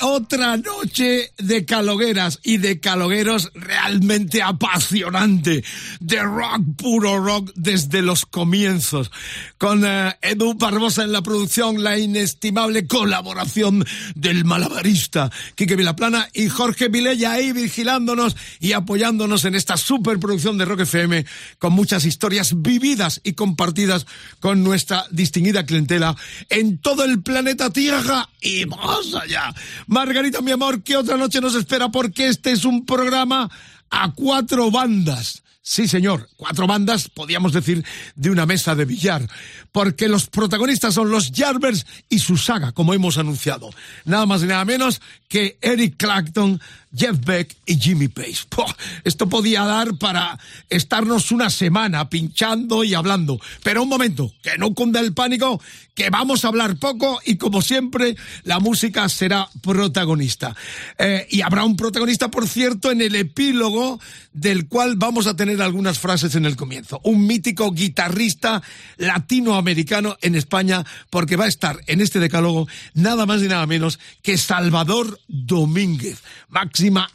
Otra noche de calogueras y de calogueros realmente apasionante, de rock, puro rock desde los comienzos, con eh, Edu Barbosa en la producción, la inestimable colaboración del malabarista Quique Vilaplana y Jorge Vilella ahí vigilándonos y apoyándonos en esta superproducción de Rock FM con muchas historias vividas y compartidas con nuestra distinguida clientela en todo el planeta Tierra y más allá. Margarita, mi amor, ¿qué otra noche nos espera? Porque este es un programa a cuatro bandas. Sí, señor, cuatro bandas, podríamos decir, de una mesa de billar, porque los protagonistas son los Jarvers y su saga, como hemos anunciado. Nada más y nada menos que Eric Clapton, Jeff Beck y Jimmy Page. Esto podía dar para estarnos una semana pinchando y hablando. Pero un momento, que no cunda el pánico, que vamos a hablar poco y como siempre, la música será protagonista. Eh, y habrá un protagonista, por cierto, en el epílogo del cual vamos a tener algunas frases en el comienzo. Un mítico guitarrista latinoamericano en España, porque va a estar en este decálogo nada más y nada menos que Salvador Domínguez,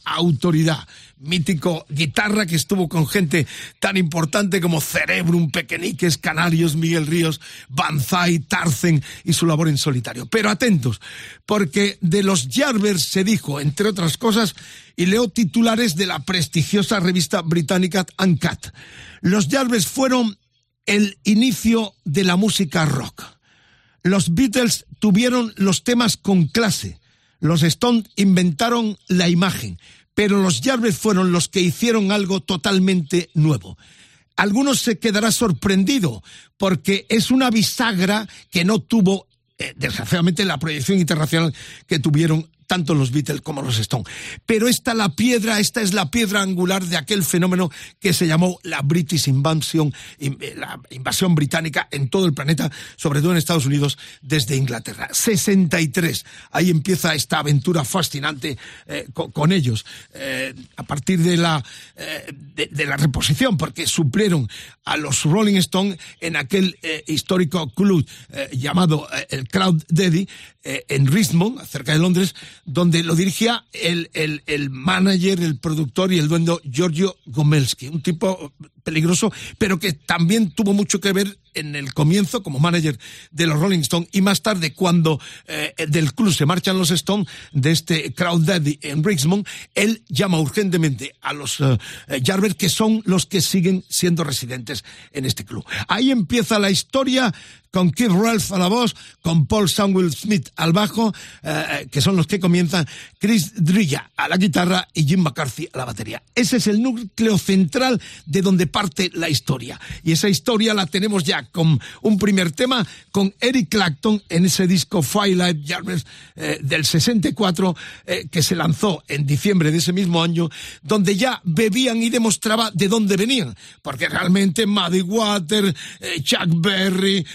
autoridad. Mítico guitarra que estuvo con gente tan importante como Cerebrum, Pequeñiques, Canarios, Miguel Ríos, Banzai, Tarzen y su labor en solitario. Pero atentos, porque de los Jarvers se dijo, entre otras cosas, y leo titulares de la prestigiosa revista británica Uncut. Los Jarvers fueron el inicio de la música rock. Los Beatles tuvieron los temas con clase. Los Stones inventaron la imagen. Pero los Jarvers fueron los que hicieron algo totalmente nuevo. Algunos se quedará sorprendido porque es una bisagra que no tuvo, eh, desgraciadamente, la proyección internacional que tuvieron tanto los Beatles como los Stones. Pero esta la piedra, esta es la piedra angular de aquel fenómeno que se llamó la British Invasion, in- eh, la invasión británica en todo el planeta, sobre todo en Estados Unidos, desde Inglaterra. 63. Ahí empieza esta aventura fascinante eh, co- con, ellos. Eh, a partir de la, de, de la reposición, porque suplieron a los Rolling Stones en aquel histórico club llamado el Crowd Daddy eh, en Richmond, cerca de Londres, donde lo dirigía el, el, el manager, el productor y el dueño Giorgio Gomelski, un tipo peligroso, pero que también tuvo mucho que ver en el comienzo como manager de los Rolling Stones y más tarde cuando eh, del club se marchan los Stones de este Crowd Daddy en Richmond, él llama urgentemente a los eh, eh, Jarvers que son los que siguen siendo residentes en este club. Ahí empieza la historia con Keith Ralph a la voz, con Paul Samuel Smith al bajo, eh, que son los que comienzan, Chris Drilla a la guitarra y Jim McCarthy a la batería. Ese es el núcleo central de donde parte la historia. Y esa historia la tenemos ya con un primer tema con Eric Clapton en ese disco Firelight Jarvis eh, del 64 eh, que se lanzó en diciembre de ese mismo año, donde ya bebían y demostraba de dónde venían. Porque realmente Muddy Water, eh, Chuck Berry,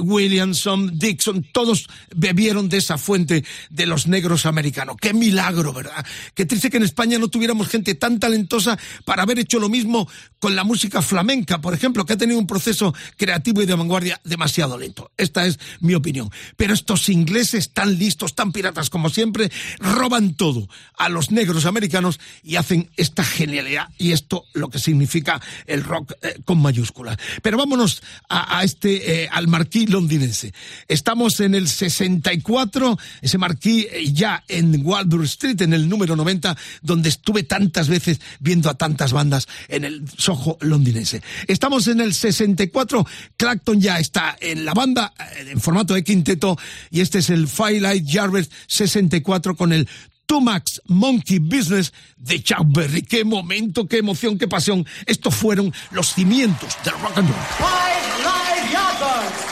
Williamson, Dixon, todos bebieron de esa fuente de los negros americanos. Qué milagro, ¿verdad? Qué triste que en España no tuviéramos gente tan talentosa para haber hecho lo mismo con la música flamenca, por ejemplo, que ha tenido un proceso creativo y de vanguardia demasiado lento. Esta es mi opinión. Pero estos ingleses tan listos, tan piratas como siempre, roban todo a los negros americanos y hacen esta genialidad y esto lo que significa el rock eh, con mayúsculas. Pero vámonos a, este, eh, al marquí londinense. Estamos en el 64, ese marquí eh, ya en Waldur Street, en el número 90, donde estuve tantas veces viendo a tantas bandas en el Soho londinense. Estamos en el 64, Clacton ya está en la banda, eh, en formato de quinteto, y este es el Firelight Jarvis 64 con el Tumax Monkey Business de Chuck Berry. Qué momento, qué emoción, qué pasión. Estos fueron los cimientos del rock and roll.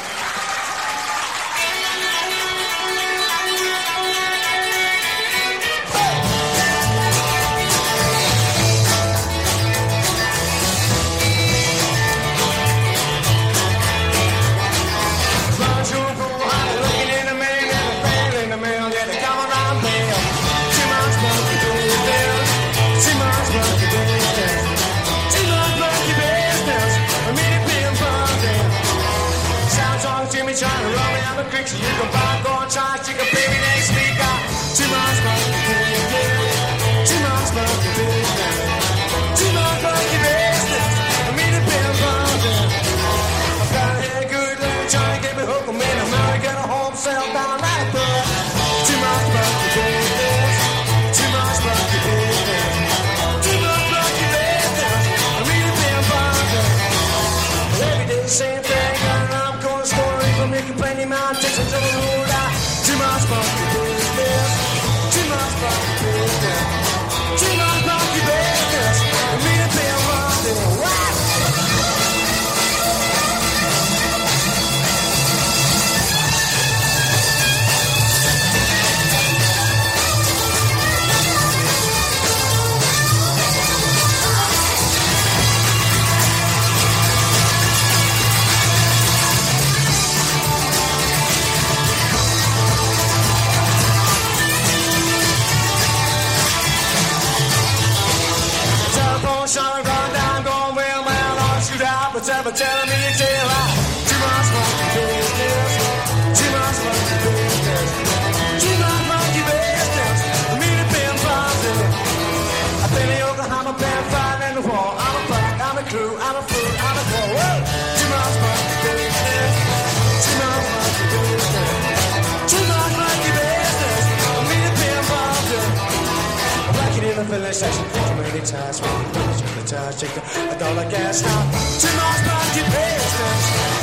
section. Too many times when you lose the time. Take a dollar gas now. Two miles by your business.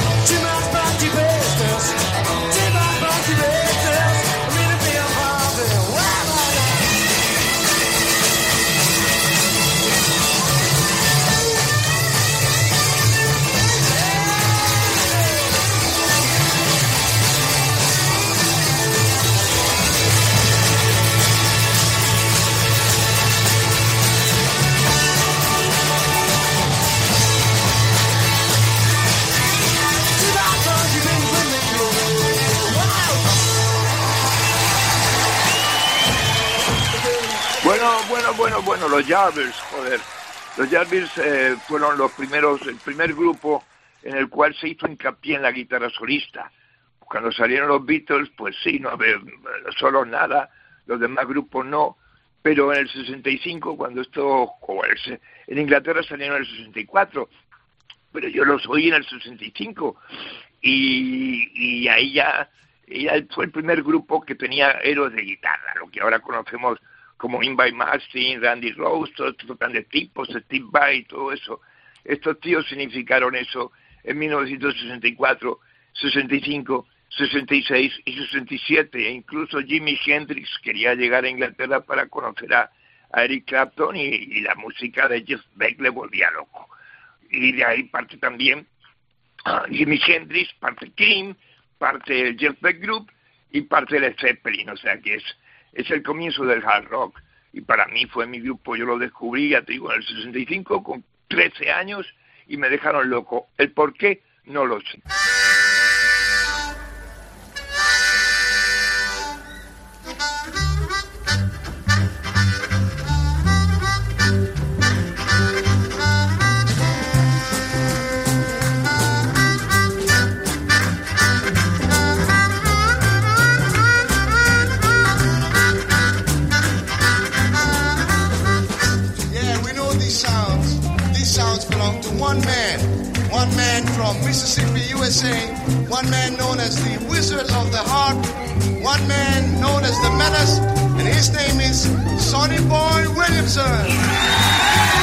Los Jarvis, joder. Los Jarvis eh, fueron los primeros, el primer grupo en el cual se hizo hincapié en la guitarra solista. Cuando salieron los Beatles, pues sí, no había solo nada, los demás grupos no, pero en el 65, cuando esto, en Inglaterra salieron en el 64, pero yo los oí en el 65, y, y ahí ya, ya fue el primer grupo que tenía héroes de guitarra, lo que ahora conocemos como Invite Martin, Randy Rose, todos estos grandes tipos, Steve Vai, todo eso. Estos tíos significaron eso en 1964, 65, 66 y 67. E incluso Jimi Hendrix quería llegar a Inglaterra para conocer a, Eric Clapton y, la música de Jeff Beck le volvía loco. Y de ahí parte también uh, Jimi Hendrix, parte Kim, parte el Jeff Beck Group y parte de Zeppelin. O sea que es es el comienzo del hard rock. Y para mí fue mi grupo, yo lo descubrí, ya te digo, en el 65, con 13 años, y me dejaron loco. El por qué, no lo sé. One man, one man from Mississippi, USA, one man known as the Wizard of the Heart. one man known as the Menace, and his name is Sonny Boy Williamson.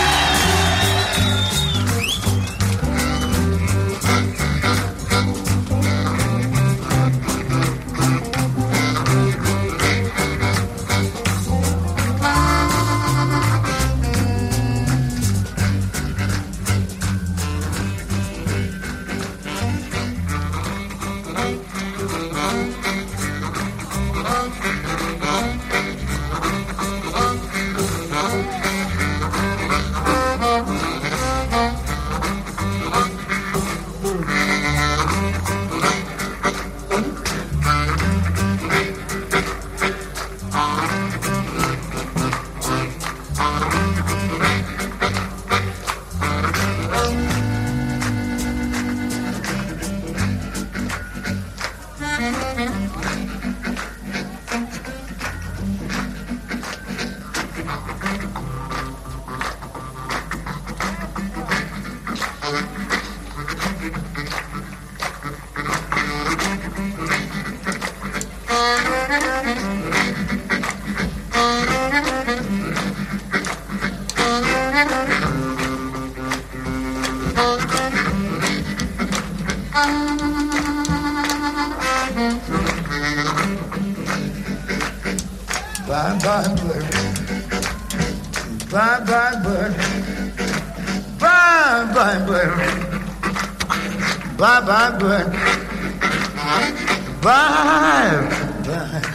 Bye bye bird. Bye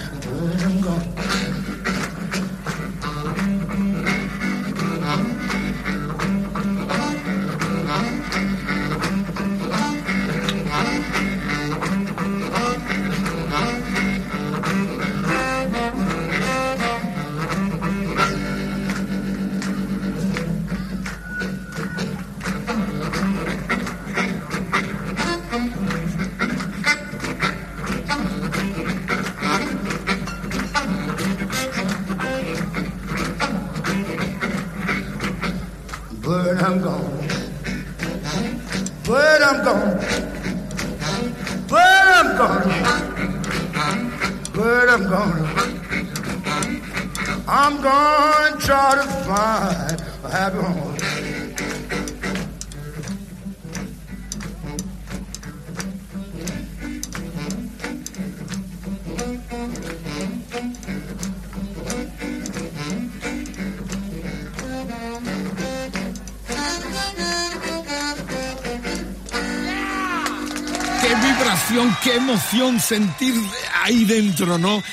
sentir ahí dentro, ¿no?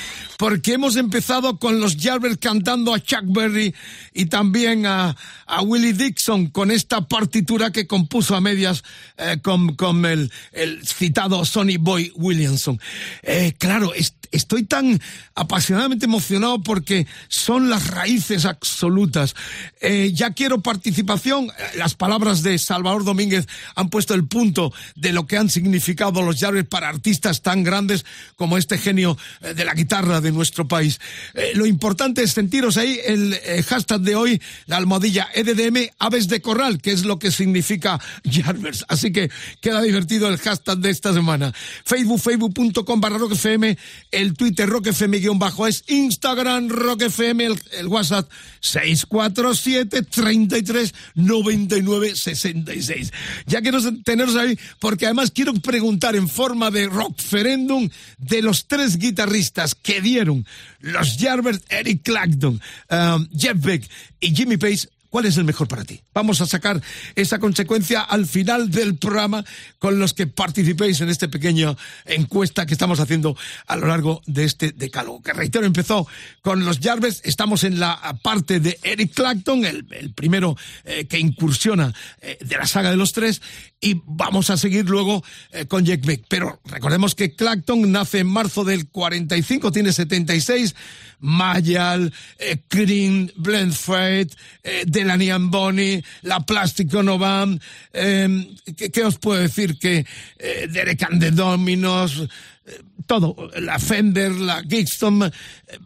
Porque hemos empezado con los Yardbirds cantando a Chuck Berry y también a, a Willie Dixon con esta partitura que compuso a medias eh, con, con el, el, citado Sonny Boy Williamson. Eh, claro, est estoy tan apasionadamente emocionado porque son las raíces absolutas. Eh, ya quiero participación. Las palabras de Salvador Domínguez han puesto el punto de lo que han significado los Yardbirds para artistas tan grandes como este genio de la guitarra de nuestro país. Eh, lo importante es sentiros ahí el eh, hashtag de hoy, la almohadilla EDDM Aves de Corral, que es lo que significa Jarvers. Así que queda divertido el hashtag de esta semana. Facebook, facebook.com barra roquefm, el Twitter roquefm guion bajo es Instagram roquefm, el, el WhatsApp 647 33 99 66. Ya quiero teneros ahí porque además quiero preguntar en forma de rockferendum de los tres guitarristas que los Yardbirds, Eric Clapton, um, Jeff Beck y Jimmy Page ¿Cuál es el mejor para ti? Vamos a sacar esa consecuencia al final del programa con los que participéis en esta pequeña encuesta que estamos haciendo a lo largo de este decálogo. Que reitero, empezó con los Jarvis, estamos en la parte de Eric Clapton, el, el primero eh, que incursiona eh, de la saga de los tres, y vamos a seguir luego eh, con Jack Beck. Pero recordemos que Clapton nace en marzo del 45, tiene 76, Mayal, eh, Green, Blendfeld, eh, Delaney and Bonnie, La Plástico Novam, eh, ¿qué, ¿qué, os puedo decir? Que eh, Derek and the Dominos, todo, la Fender, la Gibson,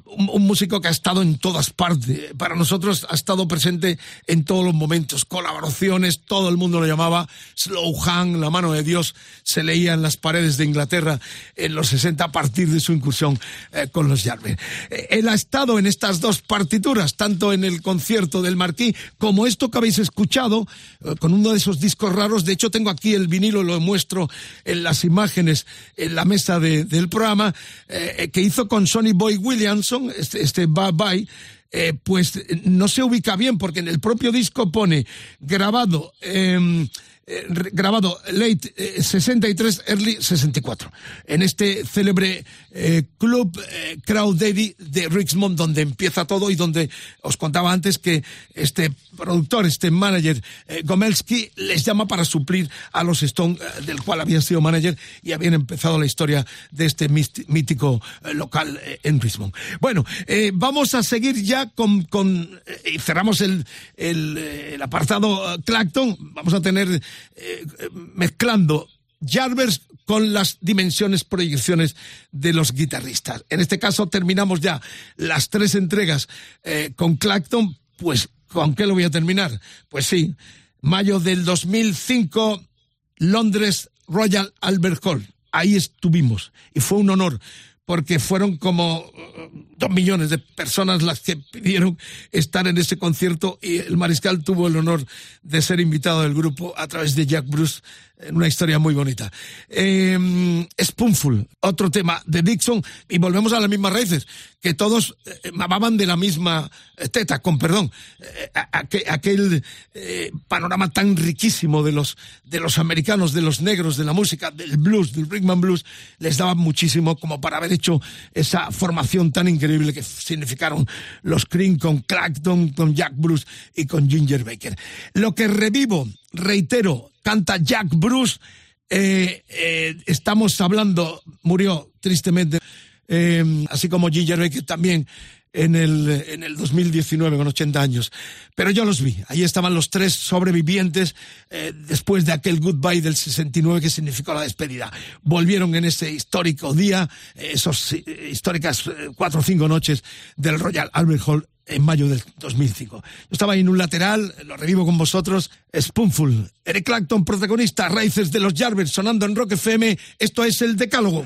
un, un, músico que ha estado en todas partes. Para nosotros ha estado presente en todos los momentos, colaboraciones, todo el mundo lo llamaba Slow Hand, la mano de Dios, se leía en las paredes de Inglaterra en los 60 a partir de su incursión eh, con los Jarvis. Eh, él ha estado en estas dos partituras, tanto en el concierto del Marquí como esto que habéis escuchado, eh, con uno de esos discos raros. De hecho, tengo aquí el vinilo, lo muestro en las imágenes en la mesa de, del programa, eh, que hizo con Sonny Boy Williamson, este, este Bye Bye, eh, pues no se ubica bien porque en el propio disco pone grabado. Eh, eh, grabado late eh, 63, early 64, en este célebre eh, club Crowd Daddy de Richmond, donde empieza todo y donde os contaba antes que este productor, este manager Gomelski, les llama para suplir a los Stone, del cual había sido manager y habían empezado la historia de este mítico local en Richmond. Bueno, vamos a seguir ya con, con y cerramos el, el, el apartado Clacton, vamos a tener eh, mezclando Jarvers con las dimensiones, proyecciones de los guitarristas. En este caso terminamos ya las tres entregas eh, con Clacton, pues ¿con qué lo voy a terminar? Pues sí, mayo del 2005, Londres Royal Albert Hall. Ahí estuvimos y fue un honor porque fueron como uh, dos millones de personas las que pidieron estar en ese concierto y el mariscal tuvo el honor de ser invitado del grupo a través de Jack Bruce una historia muy bonita. Eh, Spoonful, otro tema de Dixon, y volvemos a las mismas raíces, que todos eh, mamaban de la misma eh, teta, con perdón, eh, aquel panorama tan riquísimo de los, de los americanos, de los negros, de la música, del blues, del Brickman Blues, les daba muchísimo como para haber hecho esa formación tan increíble que significaron los Cream con Clacton, con Jack Bruce y con Ginger Baker. Lo que revivo, reitero, canta Jack Bruce. Eh, eh, estamos hablando, murió tristemente, eh, así como Ginger Baker también en el, en el 2019 con 80 años. Pero yo los vi. Ahí estaban los tres sobrevivientes después de aquel goodbye del 69 que significó la despedida. Volvieron en ese histórico día, eh, históricas cuatro o cinco noches del Royal Albert Hall en mayo del 2005. Yo estaba ahí en un lateral, lo revivo con vosotros, Spoonful. Eric Clapton, protagonista, raíces de los Jarvis, sonando en Rock FM. Esto es el Decálogo.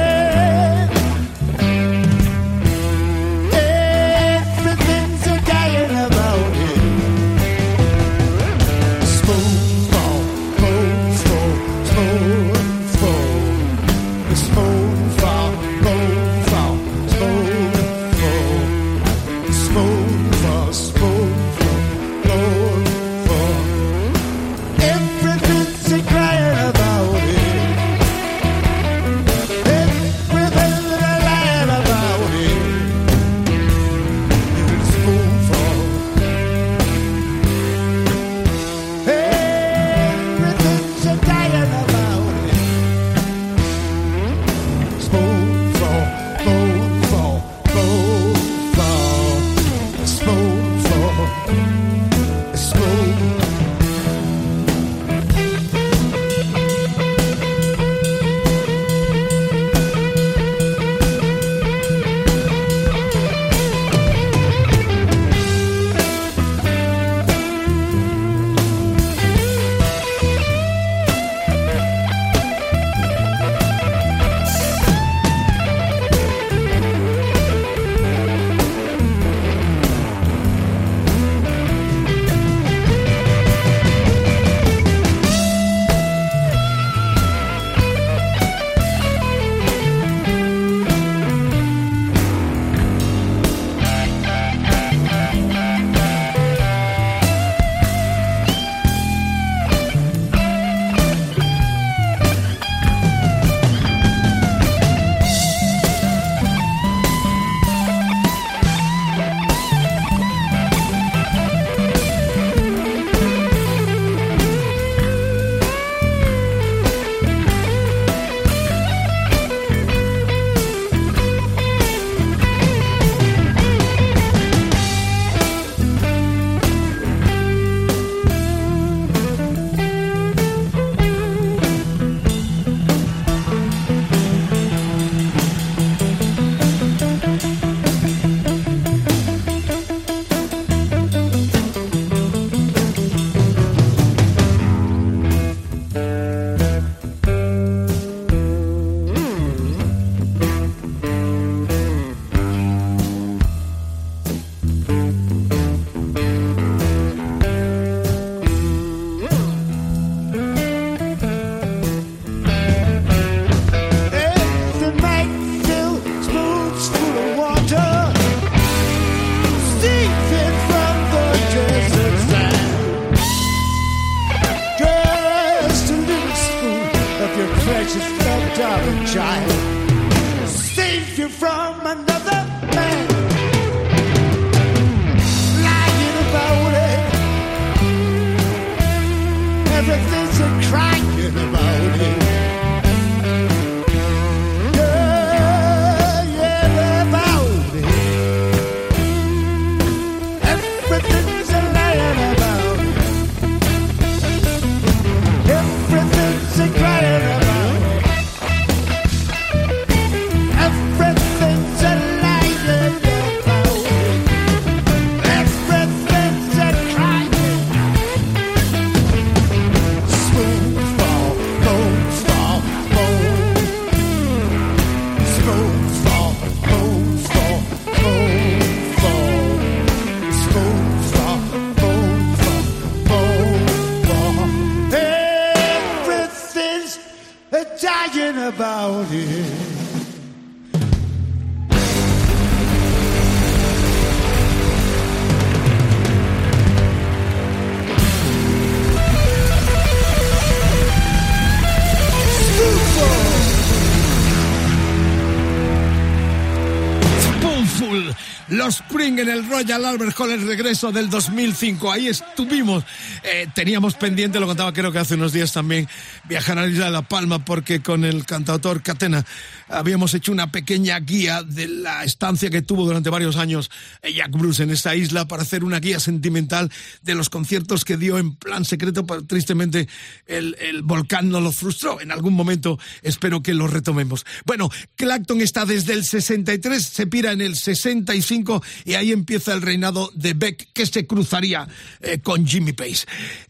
Royal Albert Hall, el regreso del 2005. Ahí estuvimos. Eh, teníamos pendiente, lo contaba creo que hace unos días también, viajar a la isla de La Palma porque con el cantautor Catena habíamos hecho una pequeña guía de la estancia que tuvo durante varios años Jack Bruce en esta isla para hacer una guía sentimental de los conciertos que dio en plan secreto, pero tristemente el, el volcán no lo frustró. En algún momento espero que lo retomemos. Bueno, Clacton está desde el 63, se pira en el 65 y ahí empieza el reinado de Beck que se cruzaría eh, con Jimmy Page.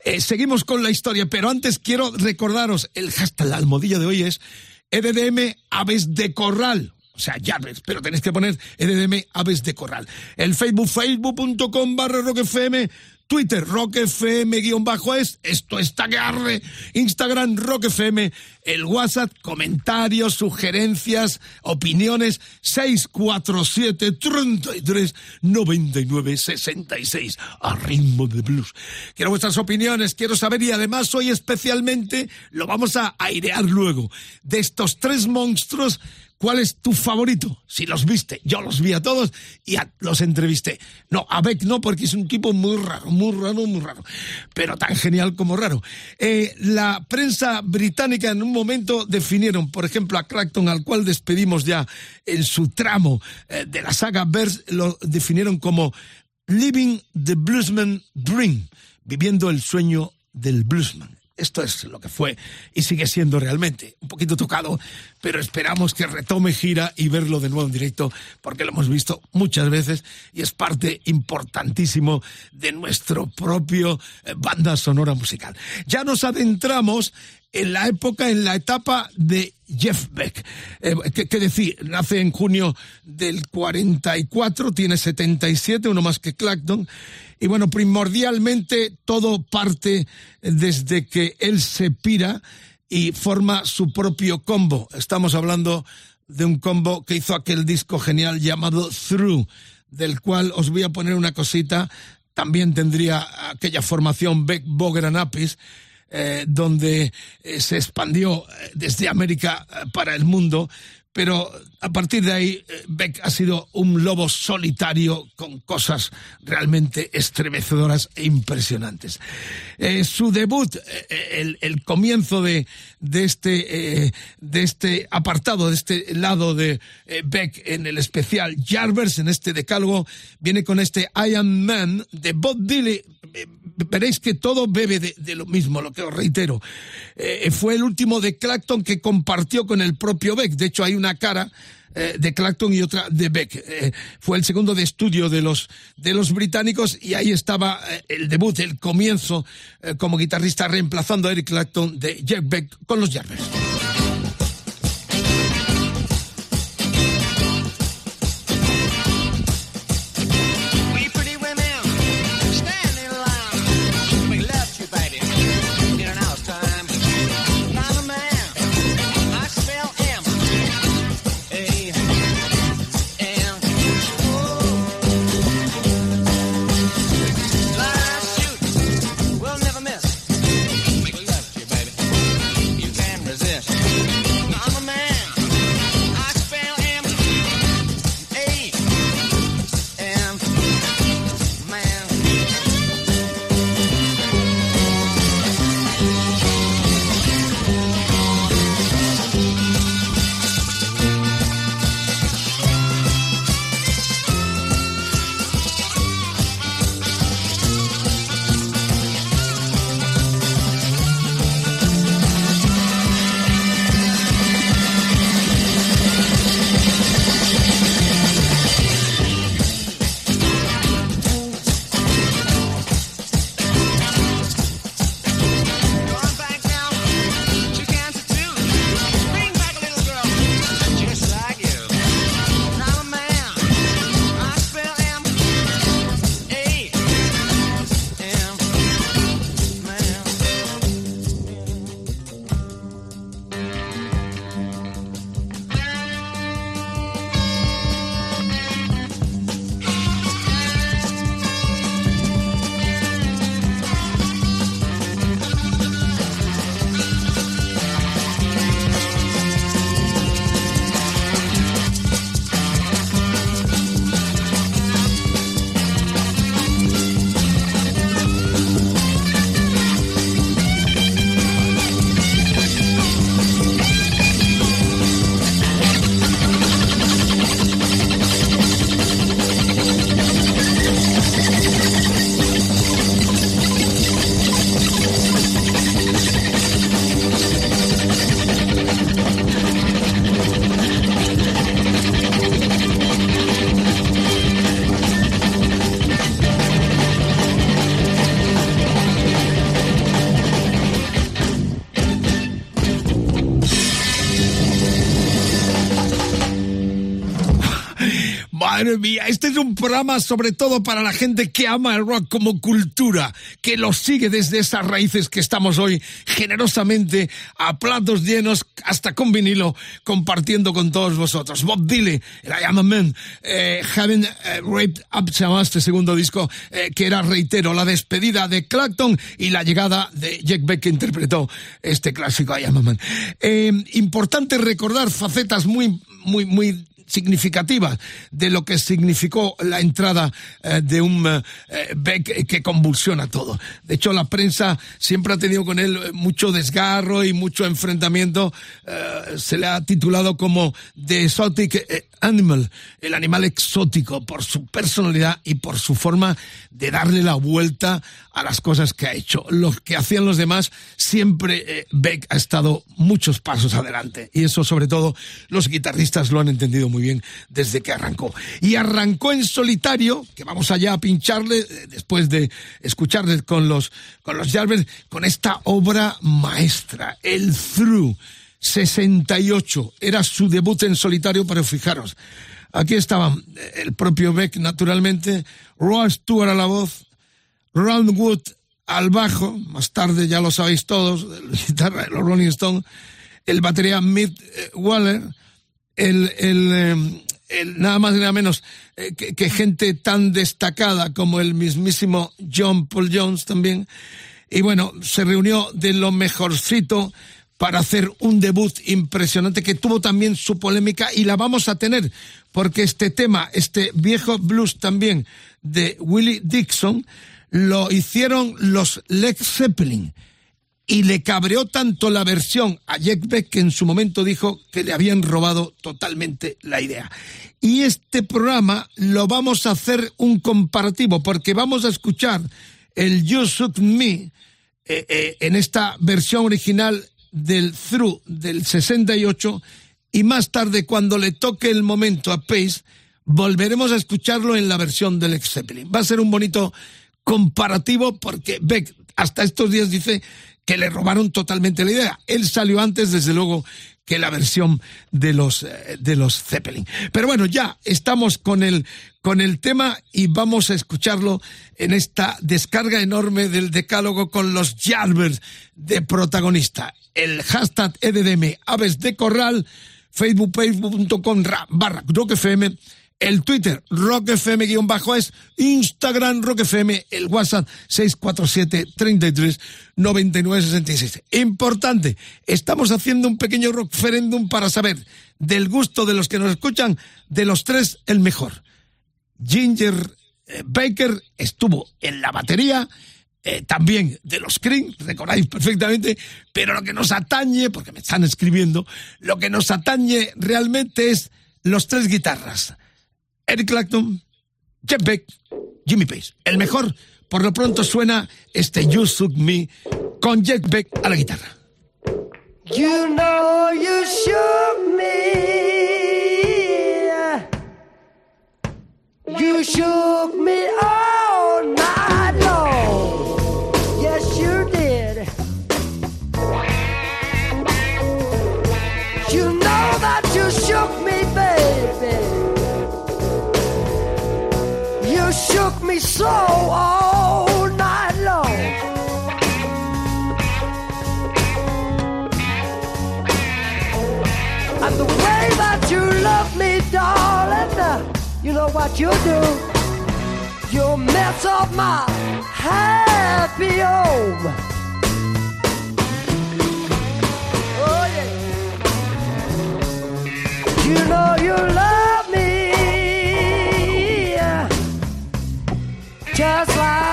Eh, seguimos con la historia, pero antes quiero recordaros, el hashtag, la almohadilla de hoy es EDDM Aves de Corral. O sea, llaves, pero tenéis que poner EDDM Aves de Corral. El Facebook, facebook.com barra roquefm, Twitter, roquefm guion bajo es, esto está que arde, Instagram, roquefm, el WhatsApp, comentarios, sugerencias, opiniones, 647 33 99 66 a ritmo de blues. Quiero vuestras opiniones, quiero saber y además hoy especialmente lo vamos a airear luego de estos tres monstruos ¿Cuál es tu favorito? Si los viste, yo los vi a todos y a- los entrevisté. No, a Beck no, porque es un tipo muy raro, muy raro, muy raro. Pero tan genial como raro. Eh, la prensa británica en un momento definieron, por ejemplo, a Clacton, al cual despedimos ya en su tramo eh, de la saga Verse, lo definieron como Living the Bluesman Dream, viviendo el sueño del bluesman. Esto es lo que fue y sigue siendo realmente. Un poquito tocado, pero esperamos que retome gira y verlo de nuevo en directo, porque lo hemos visto muchas veces y es parte importantísimo de nuestro propio eh, banda sonora musical. Ya nos adentramos en la época, en la etapa de Jeff Beck. Eh, ¿qué, decir? Nace en junio del 44, tiene 77, uno más que Clacton. Y bueno, primordialmente todo parte desde que él se pira y forma su propio combo. Estamos hablando de un combo que hizo aquel disco genial llamado Through, del cual os voy a poner una cosita. También tendría aquella formación Beck Boger and Apis, eh, donde eh, se expandió eh, desde América eh, para el mundo, pero a partir de ahí eh, Beck ha sido un lobo solitario con cosas realmente estremecedoras e impresionantes. Eh, su debut, el, el comienzo de, de, este, eh, de este apartado, de este lado de Beck en el especial Jarvers, en este decálogo, viene con este I Am Man de Bob Dylan. Veréis que todo bebe de, lo mismo, lo que os reitero. Eh, fue el último de Clacton que compartió con el propio Beck. De hecho, hay una cara eh, de Clacton y otra de Beck. Eh, fue el segundo de estudio de los, de los británicos y ahí estaba el debut, el comienzo como guitarrista reemplazando a Eric Clapton de Jeff Beck con los Jarvers. Madre mía, este es un programa sobre todo para la gente que ama el rock como cultura, que lo sigue desde esas raíces que estamos hoy generosamente a platos llenos hasta con vinilo compartiendo con todos vosotros. Bob Dylan, el I Am a Man, eh, Having eh, Raped Up llama este segundo disco eh, que era, reitero, la despedida de Clapton y la llegada de Jack Beck que interpretó este clásico I Am a Man. Eh, importante recordar facetas muy, muy, muy significativa de lo que significó la entrada eh, de un eh, Beck que convulsiona todo. De hecho, la prensa siempre ha tenido con él mucho desgarro y mucho enfrentamiento. Eh, se le ha titulado como The Exotic eh, Animal, el animal exótico, por su personalidad y por su forma de darle la vuelta a las cosas que ha hecho. Lo que hacían los demás, siempre eh, Beck ha estado muchos pasos adelante. Y eso, sobre todo, los guitarristas lo han entendido muy bien desde que arrancó. Y arrancó en solitario, que vamos allá a pincharle, eh, después de escucharle con los, con los Jarvis, con esta obra maestra, el Through. 68 era su debut en solitario, pero fijaros, aquí estaban el propio Beck, naturalmente, Roy Stewart a la voz, Ron Wood al bajo, más tarde ya lo sabéis todos, la guitarra de los Rolling Stones, el batería Mick eh, Waller, el, el, eh, el nada más y nada menos eh, que, que gente tan destacada como el mismísimo John Paul Jones también. Y bueno, se reunió de lo mejorcito para hacer un debut impresionante que tuvo también su polémica y la vamos a tener porque este tema, este viejo blues también de Willie Dixon, lo hicieron los Led Zeppelin y le cabreó tanto la versión a Jack Beck que en su momento dijo que le habían robado totalmente la idea. Y este programa lo vamos a hacer un comparativo porque vamos a escuchar el You Shook Me eh, eh, en esta versión original del Through del 68 y más tarde cuando le toque el momento a Pace volveremos a escucharlo en la versión del Led Zeppelin. Va a ser un bonito comparativo porque Beck hasta estos días dice que le robaron totalmente la idea. Él salió antes, desde luego, que la versión de los eh, de los Zeppelin. Pero bueno, ya estamos con el con el tema y vamos a escucharlo en esta descarga enorme del decálogo con los Jarvers de protagonista. El hashtag EDM Aves de Corral, Facebook, facebook.com barra FM, el Twitter Rock FM guion bajo es, Instagram Rock FM, el WhatsApp 647 33 99 66. Importante, estamos haciendo un pequeño referéndum para saber del gusto de los que nos escuchan, de los tres, el mejor. Ginger eh, Baker estuvo en la batería, eh, también de los Cream, recordáis perfectamente, pero lo que nos atañe, porque me están escribiendo, lo que nos atañe realmente es los tres guitarras. Eric Clapton, Jeff Beck, Jimmy Page. El mejor, por lo pronto suena este You Shook Me con Jeff Beck a la guitarra. You know you shook me. You shook so all night long. And the way that you love me, darling, you know what you do? You mess up my happy home. Just like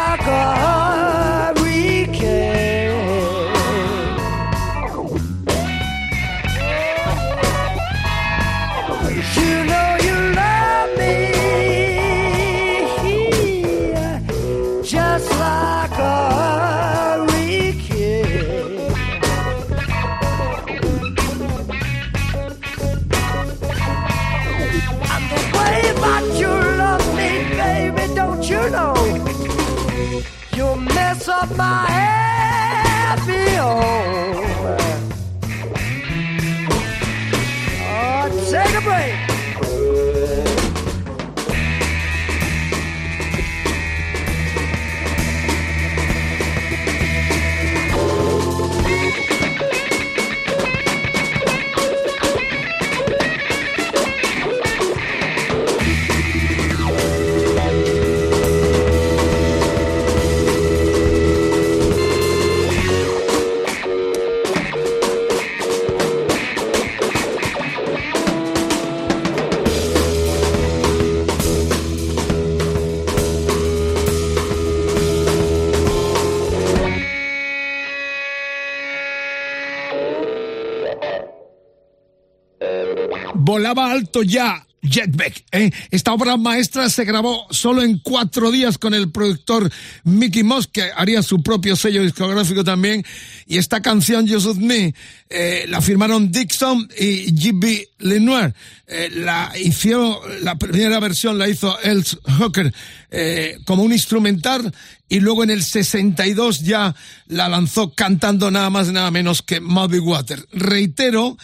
alto ya Jetback. ¿eh? Esta obra maestra se grabó solo en cuatro días con el productor Mickey Moss, que haría su propio sello discográfico también. Y esta canción, Just Me, eh, la firmaron Dixon y G.B. Lenoir. Eh, la hizo, la primera versión la hizo Els Hooker eh, como un instrumental y luego en el 62 ya la lanzó cantando nada más y nada menos que Muddy Water. Reitero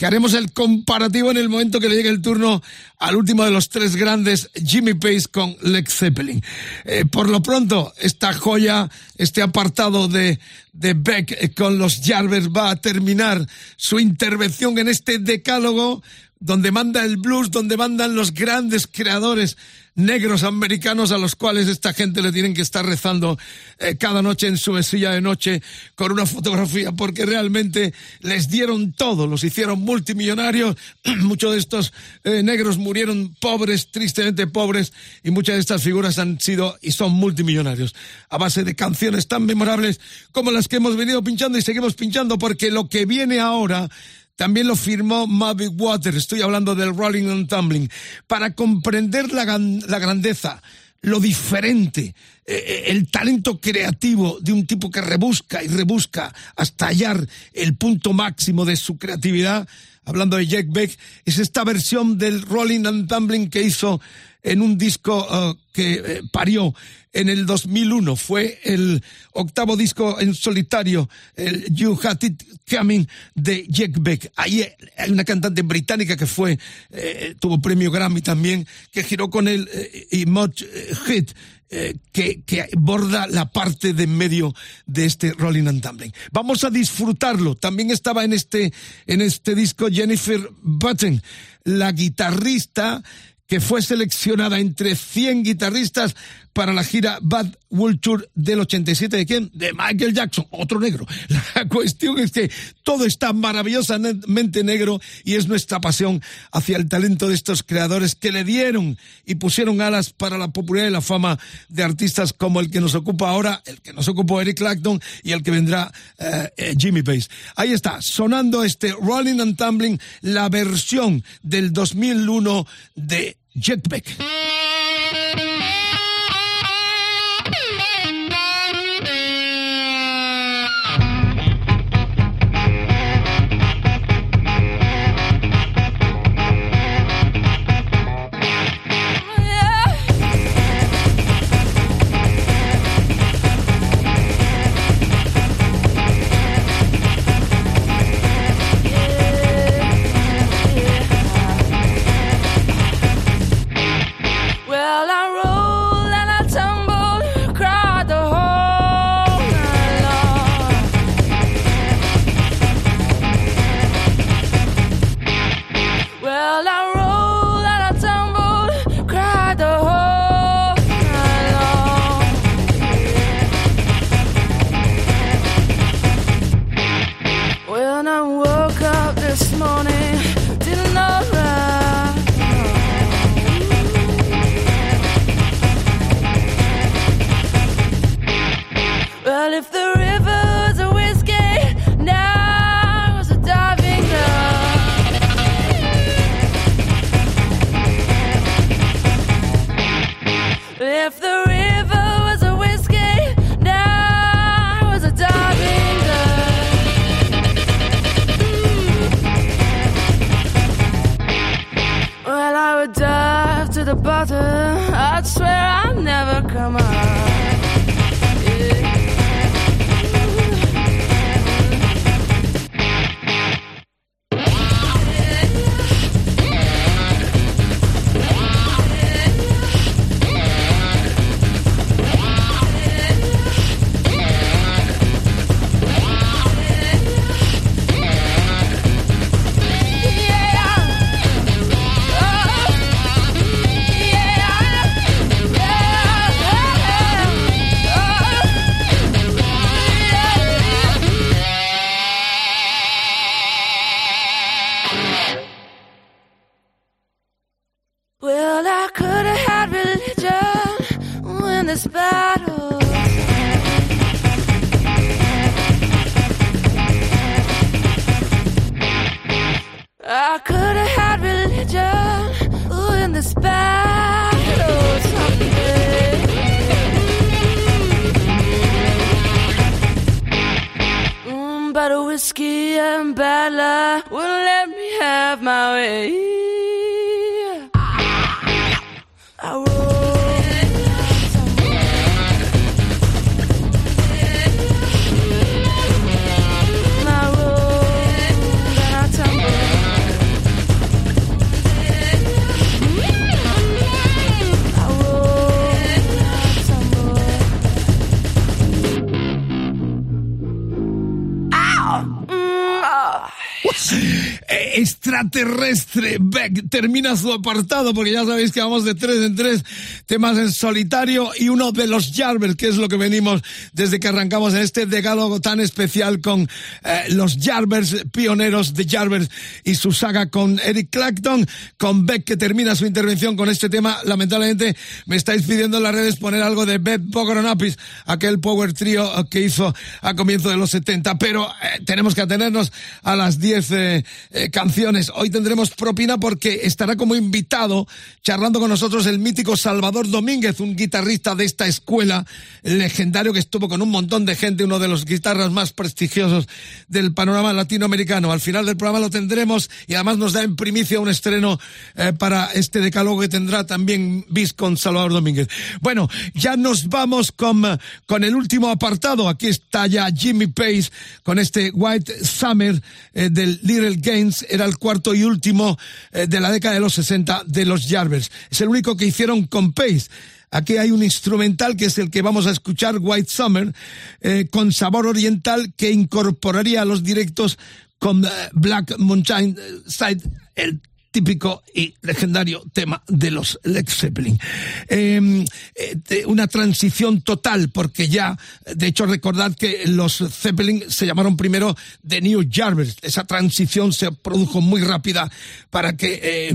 que haremos el comparativo en el momento que le llegue el turno al último de los tres grandes, Jimmy Page con Lex Zeppelin. Eh, por lo pronto, esta joya, este apartado de, de Beck con los Jarvers va a terminar su intervención en este decálogo donde manda el blues, donde mandan los grandes creadores negros americanos a los cuales esta gente le tienen que estar rezando eh, cada noche en su mesilla de noche con una fotografía, porque realmente les dieron todo, los hicieron multimillonarios, muchos de estos eh, negros murieron pobres, tristemente pobres, y muchas de estas figuras han sido y son multimillonarios, a base de canciones tan memorables como las que hemos venido pinchando y seguimos pinchando, porque lo que viene ahora también lo firmó Muddy Water, estoy hablando del Rolling and Tumbling, para comprender la, la grandeza, lo diferente, eh, el talento creativo de un tipo que rebusca y rebusca hasta hallar el punto máximo de su creatividad. Hablando de Jack Beck, es esta versión del Rolling and Tumbling que hizo en un disco uh, que eh, parió en el 2001. Fue el octavo disco en solitario, el You Had It Coming de Jack Beck. Ahí hay una cantante británica que fue, eh, tuvo premio Grammy también, que giró con él eh, y Much Hit. Eh, que, que, borda la parte de en medio de este Rolling and Tumbling. Vamos a disfrutarlo. También estaba en este, en este disco Jennifer Button, la guitarrista que fue seleccionada entre 100 guitarristas para la gira Bad Tour del 87 de quién? De Michael Jackson, otro negro. La cuestión es que todo está maravillosamente negro y es nuestra pasión hacia el talento de estos creadores que le dieron y pusieron alas para la popularidad y la fama de artistas como el que nos ocupa ahora, el que nos ocupó Eric Clapton y el que vendrá eh, eh, Jimmy Page. Ahí está, sonando este Rolling and Tumbling, la versión del 2001 de Jetback. I Extraterrestre Beck termina su apartado porque ya sabéis que vamos de tres en tres temas en solitario y uno de los Jarvers, que es lo que venimos desde que arrancamos en este decálogo tan especial con eh, los Jarvers, pioneros de Jarvers y su saga con Eric Clapton, con Beck que termina su intervención con este tema. Lamentablemente me estáis pidiendo en las redes poner algo de Beck Pogoronapis, aquel power trio eh, que hizo a comienzo de los 70, pero eh, tenemos que atenernos a las 10 eh, eh, canciones. Hoy tendremos propina porque estará como invitado charlando con nosotros el mítico Salvador Domínguez, un guitarrista de esta escuela legendario que estuvo con un montón de gente, uno de los guitarras más prestigiosos del panorama latinoamericano. Al final del programa lo tendremos y además nos da en primicia un estreno eh, para este decálogo que tendrá también Bis con Salvador Domínguez. Bueno, ya nos vamos con, con el último apartado. Aquí está ya Jimmy Pace con este White Summer eh, del Little Games. Era el cuarto y último eh, de la década de los 60 de los Jarvers. Es el único que hicieron con Pace. Aquí hay un instrumental que es el que vamos a escuchar, White Summer, eh, con sabor oriental que incorporaría a los directos con eh, Black Mountain Side, el típico y legendario tema de los Led Zeppelin. Eh, de una transición total, porque ya, de hecho, recordad que los Zeppelin se llamaron primero The New Jarvers. Esa transición se produjo muy rápida para que eh,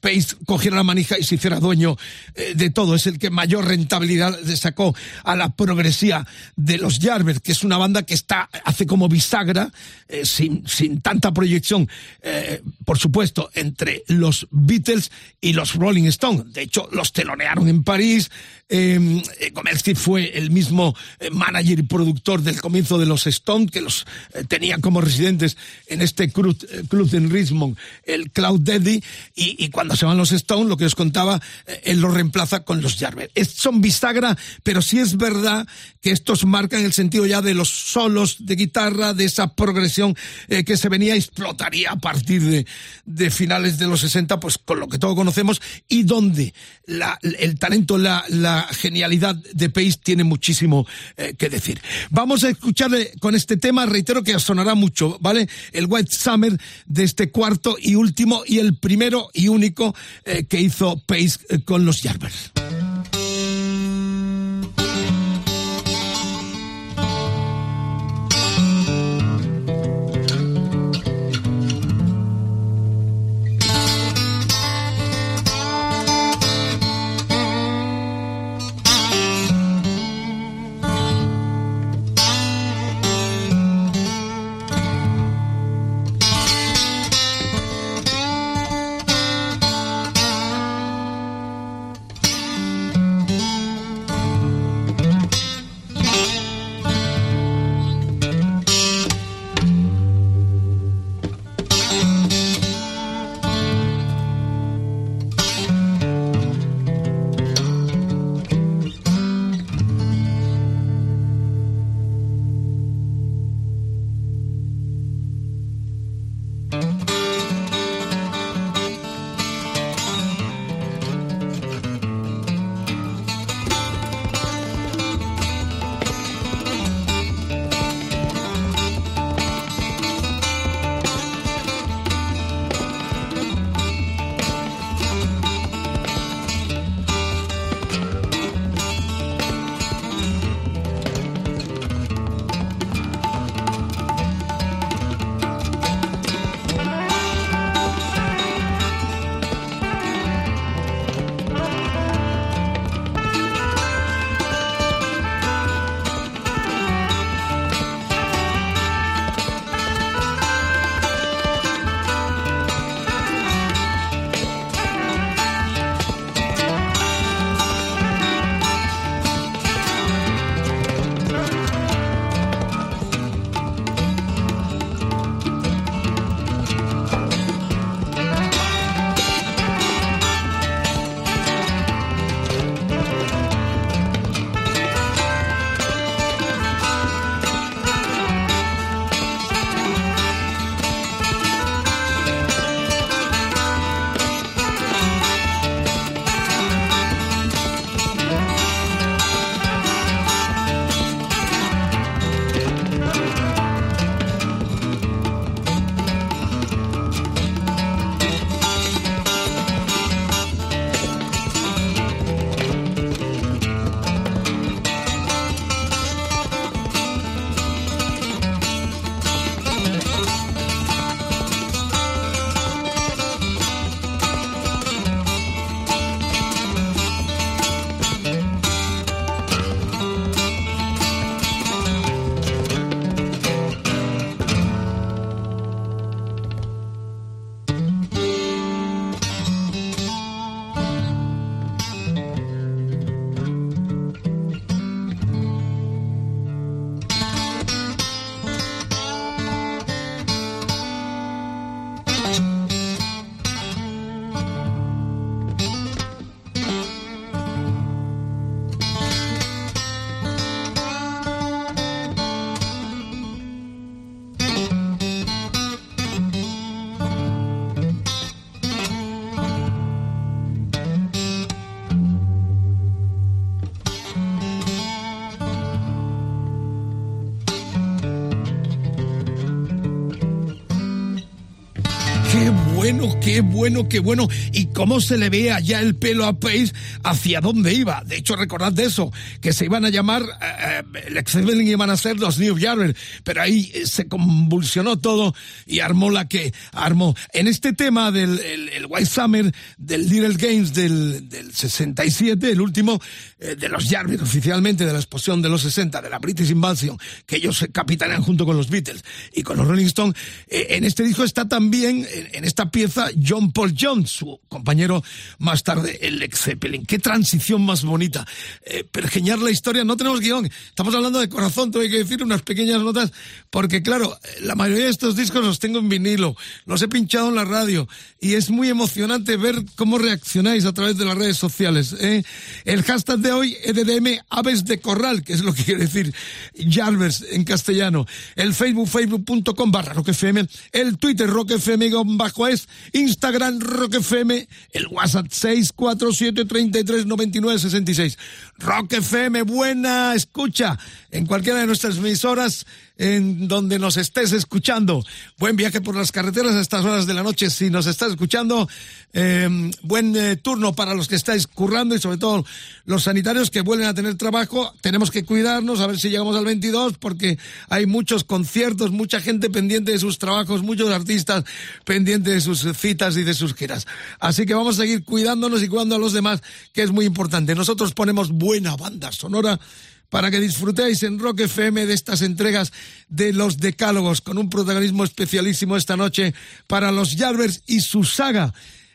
Pace cogiera la manija y se hiciera dueño eh, de todo. Es el que mayor rentabilidad le sacó a la progresía de los Jarvers, que es una banda que está, hace como bisagra, eh, sin, sin tanta proyección, eh, por supuesto, entre los Beatles y los Rolling Stones. De hecho, los telonearon en París. Eh, eh, fue el mismo eh, manager y productor del comienzo de los Stones, que los eh, tenía como residentes en este club, eh, club en Richmond, el Cloud Daddy, y, y cuando se van los Stones, lo que os contaba, eh, él los reemplaza con los Jarvis. Son bisagra, pero sí es verdad que estos marcan el sentido ya de los solos de guitarra, de esa progresión eh, que se venía y explotaría a partir de, de finales de los 60, pues con lo que todos conocemos, y donde la, el talento, la, genialidad de Pace tiene muchísimo eh, que decir. Vamos a escuchar eh, con este tema, reitero que sonará mucho, ¿vale? El White Summer de este cuarto y último y el primero y único eh, que hizo Pace con los Jarvers. Qué bueno, qué bueno. Y cómo se le ve allá el pelo a Pace hacia dónde iba. De hecho, recordad de eso, que se iban a llamar, eh, eh, el Excelling iban a ser los New Jarvis, pero ahí eh, se convulsionó todo y armó la que armó. En este tema del el, White Summer, del Little Games del 67, el último eh, de los Jarvis oficialmente, de la explosión de los 60, de la British Invasion, que ellos capitanean junto con los Beatles y con los Rolling Stones, eh, en este disco está también, en, esta pieza, John Paul Jones, su compañero más tarde, el Led Zeppelin. Qué transición más bonita. Eh, pergeñar la historia, no tenemos guion, estamos hablando de corazón, tengo que decir unas pequeñas notas, porque claro, la mayoría de estos discos los tengo en vinilo, los he pinchado en la radio, y es muy emocionante ver cómo reaccionáis a través de las redes sociales. ¿Eh? El hashtag de hoy, EDDM Aves de Corral, que es lo que quiere decir Jarvers en castellano. El Facebook, facebook.com barra roquefm, el Twitter roquefm bajo es, Instagram roquefm, el WhatsApp 647 33 99 66. Rock FM, buena escucha en cualquiera de nuestras emisoras en donde nos estés escuchando. Buen viaje por las carreteras a estas horas de la noche si nos estás escuchando. Eh, buen eh, turno para los que estáis currando y sobre todo los sanitarios que vuelven a tener trabajo. Tenemos que cuidarnos a ver si llegamos al 22 porque hay muchos conciertos, mucha gente pendiente de sus trabajos, muchos artistas pendientes de sus citas y de sus giras. Así que vamos a seguir cuidándonos y cuidando a los demás, que es muy importante. Nosotros ponemos buena banda sonora para que disfrutéis en Rock FM de estas entregas de los decálogos con un protagonismo especialísimo esta noche para los Jarvers y su saga.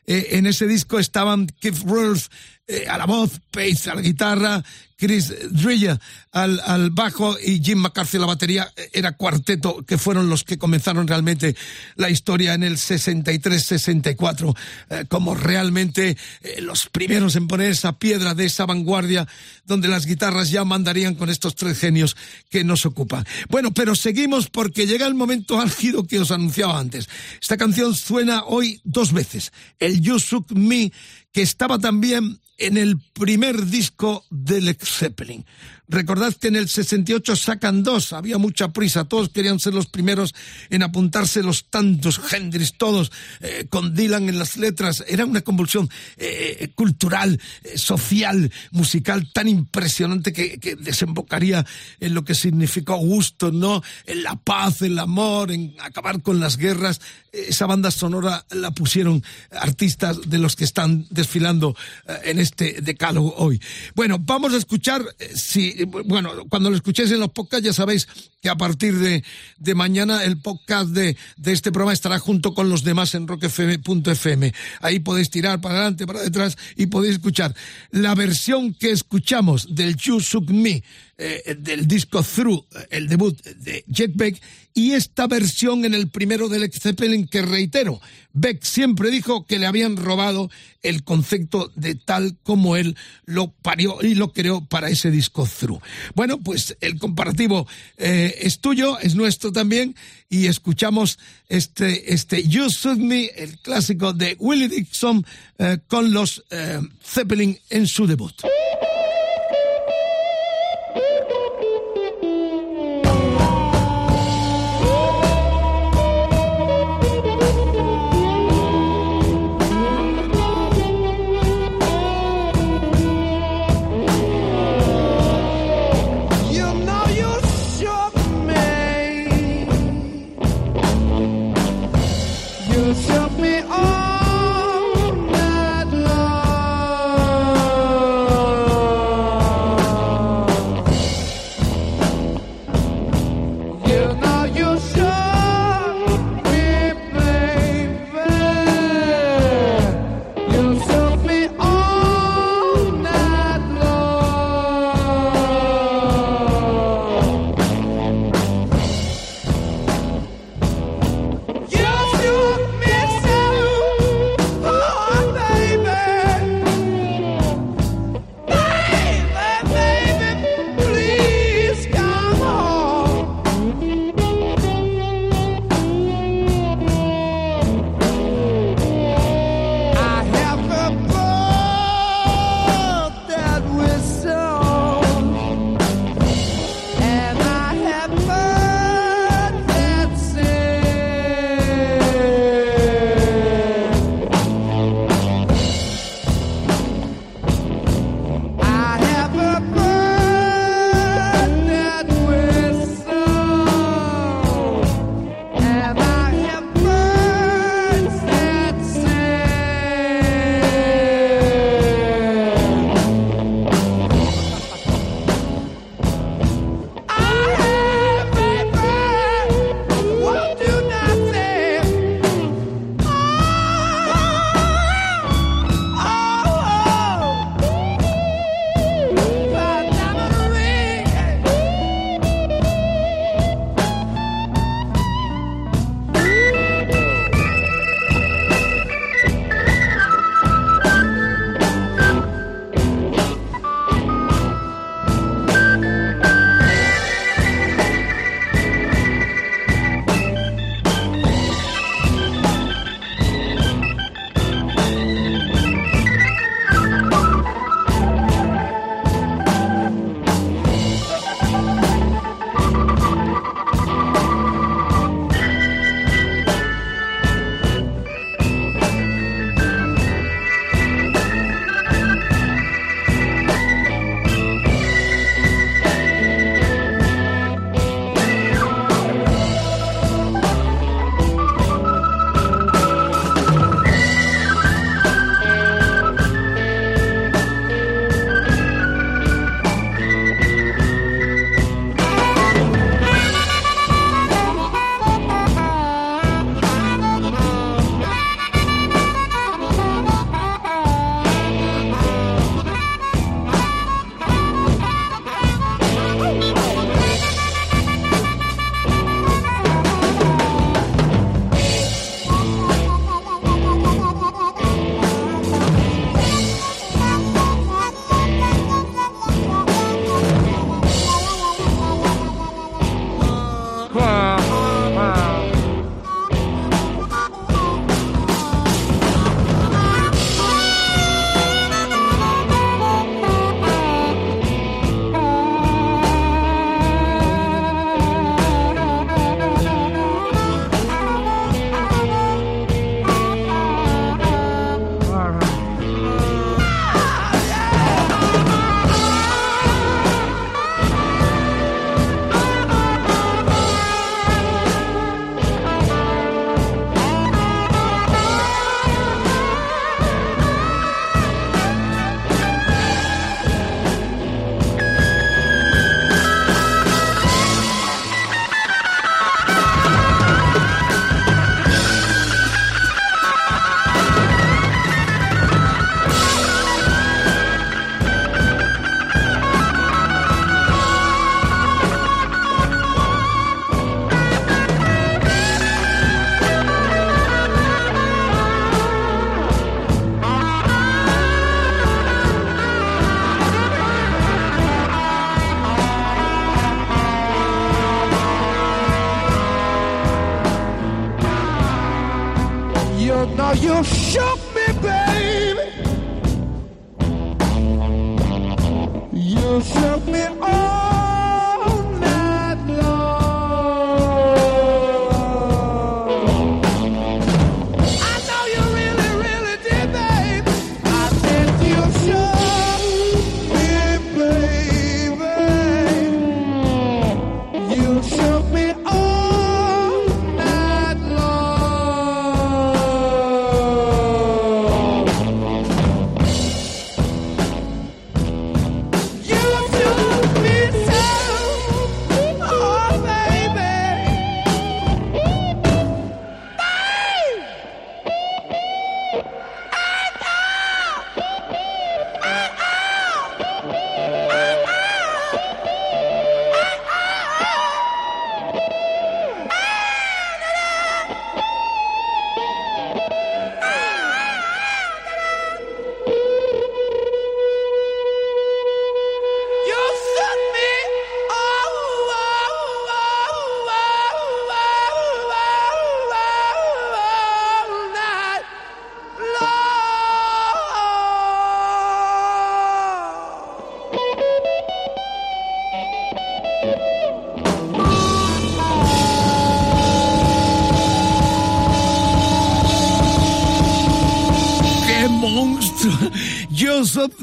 Eh, en ese disco estaban Keith Rolfe eh, a la voz, Pace a la guitarra, Chris Dreyer al, al, bajo y Jim McCarthy a la batería. Era cuarteto que fueron los que comenzaron realmente la historia en el 63-64, eh, como realmente eh, los primeros en poner esa piedra de esa vanguardia donde las guitarras ya mandarían con estos tres genios que nos ocupan. Bueno, pero seguimos porque llega el momento álgido que os anunciaba antes. Esta canción suena hoy dos veces. El You Shook Me, que estaba también en el primer disco del Led Zeppelin. Recordad que en el 68 sacan dos, había mucha prisa, todos querían ser los primeros en apuntarse los tantos, Hendrix, todos, eh, con Dylan en las letras. Era una convulsión eh, cultural, eh, social, musical tan impresionante que, que, desembocaría en lo que significó gusto, ¿no? En la paz, el amor, en acabar con las guerras. Esa banda sonora la pusieron artistas de los que están desfilando en este decálogo hoy. Bueno, vamos a escuchar, si bueno, cuando lo escuchéis en los podcasts ya sabéis que a partir de, de mañana el podcast de, de, este programa estará junto con los demás en rockfm.fm. Ahí podéis tirar para adelante, para detrás y podéis escuchar la versión que escuchamos del You Suk Me, eh, del disco Through, el debut de Jet Beck, y esta versión en el primero del Led Zeppelin que reitero, Beck siempre dijo que le habían robado el concepto de tal como él lo parió y lo creó para ese disco Through. Bueno, pues el comparativo eh, es tuyo, es nuestro también, y escuchamos este, este You Shoot Me, el clásico de Willie Dixon, eh, con los eh, Zeppelin en su debut.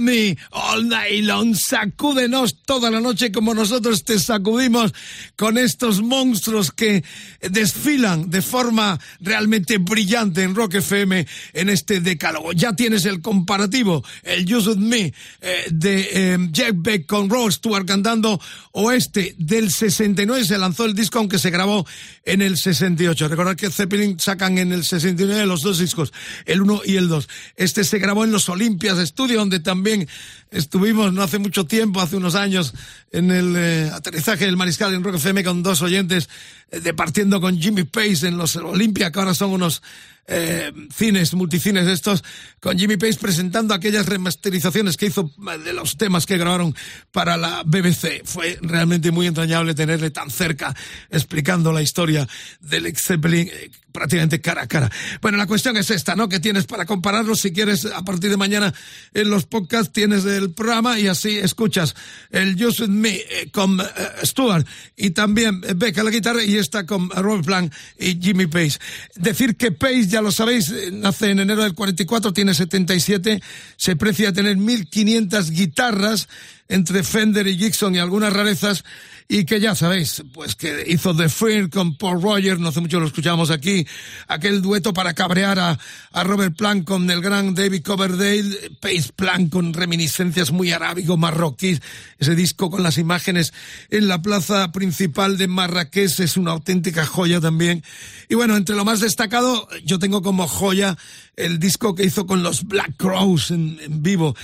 Me Long. Sacúdenos toda la noche como nosotros te sacudimos con estos monstruos que desfilan de forma realmente brillante en Rock FM en este decálogo. Ya tienes el comparativo, el You Shook Me eh, de eh, Jack Beck con Rod Stewart cantando Oeste del 69. Se lanzó el disco aunque se grabó en el 68. Recordad que Zeppelin sacan en el 69 los dos discos, el 1 y el 2. Este se grabó en los Olympias Studio, donde también estuvimos no hace mucho tiempo, hace unos años, en el eh, aterrizaje del Mariscal en Rock FM con dos oyentes departiendo con Jimmy Pace en los Olympia, que ahora son unos eh, cines, multicines estos, con Jimmy Pace presentando aquellas remasterizaciones que hizo eh, de los temas que grabaron para la BBC. Fue realmente muy entrañable tenerle tan cerca explicando la historia del ex Zeppelin eh, prácticamente cara a cara. Bueno, la cuestión es esta, ¿no? Que tienes para compararlo si quieres a partir de mañana en los podcasts tienes el programa y así escuchas el Just With Me eh, con eh, Stuart y también eh, Beck a la guitarra y está con Robert Plant y Jimmy Pace. Decir que Pace, ya lo sabéis, eh, nace en enero del 44, tiene 77, se precia tener 1500 guitarras entre Fender y Gibson y algunas rarezas y que ya sabéis, pues que hizo The Fear con Paul Rogers, no hace mucho lo escuchamos aquí, aquel dueto para cabrear a, a Robert Plant con el gran David Coverdale, Pace Plant con reminiscencias muy arábigo marroquíes, ese disco con las imágenes en la plaza principal de Marrakech es una auténtica joya también. Y bueno, entre lo más destacado, yo tengo como joya el disco que hizo con los Black Crows en vivo.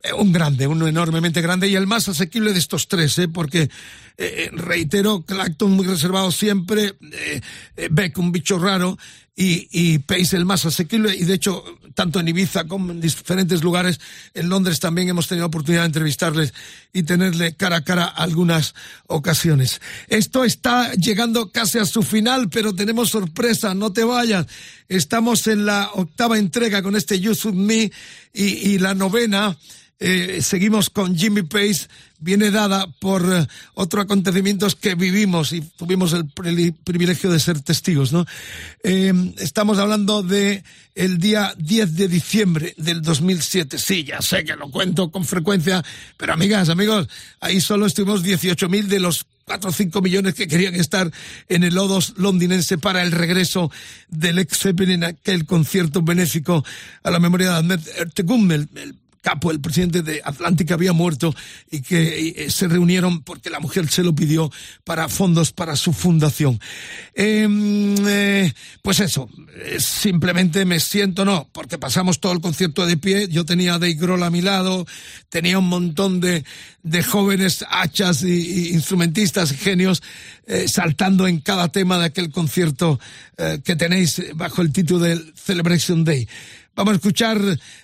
Eh, un grande, uno enormemente grande y el más asequible de estos tres, ¿eh? porque eh, reitero, Clacton muy reservado siempre, eh, eh, Beck un bicho raro y, y Pace el más asequible y de hecho tanto en Ibiza como en diferentes lugares, en Londres también hemos tenido oportunidad de entrevistarles y tenerle cara a cara algunas ocasiones. Esto está llegando casi a su final, pero tenemos sorpresa, no te vayas. Estamos en la octava entrega con este You Should Me y, y la novena eh, seguimos con Jimmy Pace, viene dada por eh, otros acontecimientos que vivimos y tuvimos el pri- privilegio de ser testigos, ¿no? Eh, estamos hablando de el día 10 de diciembre del 2007. Sí, ya sé que lo cuento con frecuencia, pero amigas, amigos, ahí solo estuvimos 18.000 de los 4 o 5 millones que querían estar en el Odos londinense para el regreso del ex Zeppelin aquel concierto benéfico a la memoria de Ahmed Ertegum, el, el el presidente de Atlántica había muerto y que eh, se reunieron porque la mujer se lo pidió para fondos para su fundación. Eh, eh, pues eso, eh, simplemente me siento, no, porque pasamos todo el concierto de pie, yo tenía a Dave Grohl a mi lado, tenía un montón de, de jóvenes hachas y, y instrumentistas genios saltando en cada tema de aquel concierto que tenéis bajo el título del Celebration Day. Vamos a escuchar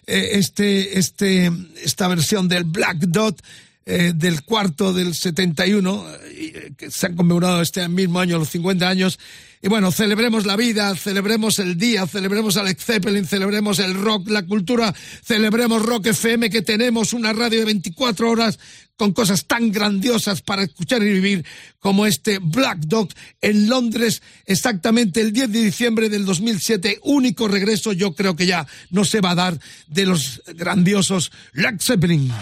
eh, este, este, esta versión del Black Dot eh, del cuarto del 71, eh, que se han conmemorado este mismo año los 50 años. Y bueno, celebremos la vida, celebremos el día, celebremos Alex Zeppelin, celebremos el rock, la cultura, celebremos Rock FM, que tenemos una radio de 24 horas con cosas tan grandiosas para escuchar y vivir como este Black Dog en Londres, exactamente el 10 de diciembre del 2007, único regreso, yo creo que ya no se va a dar de los grandiosos Led Zeppelin.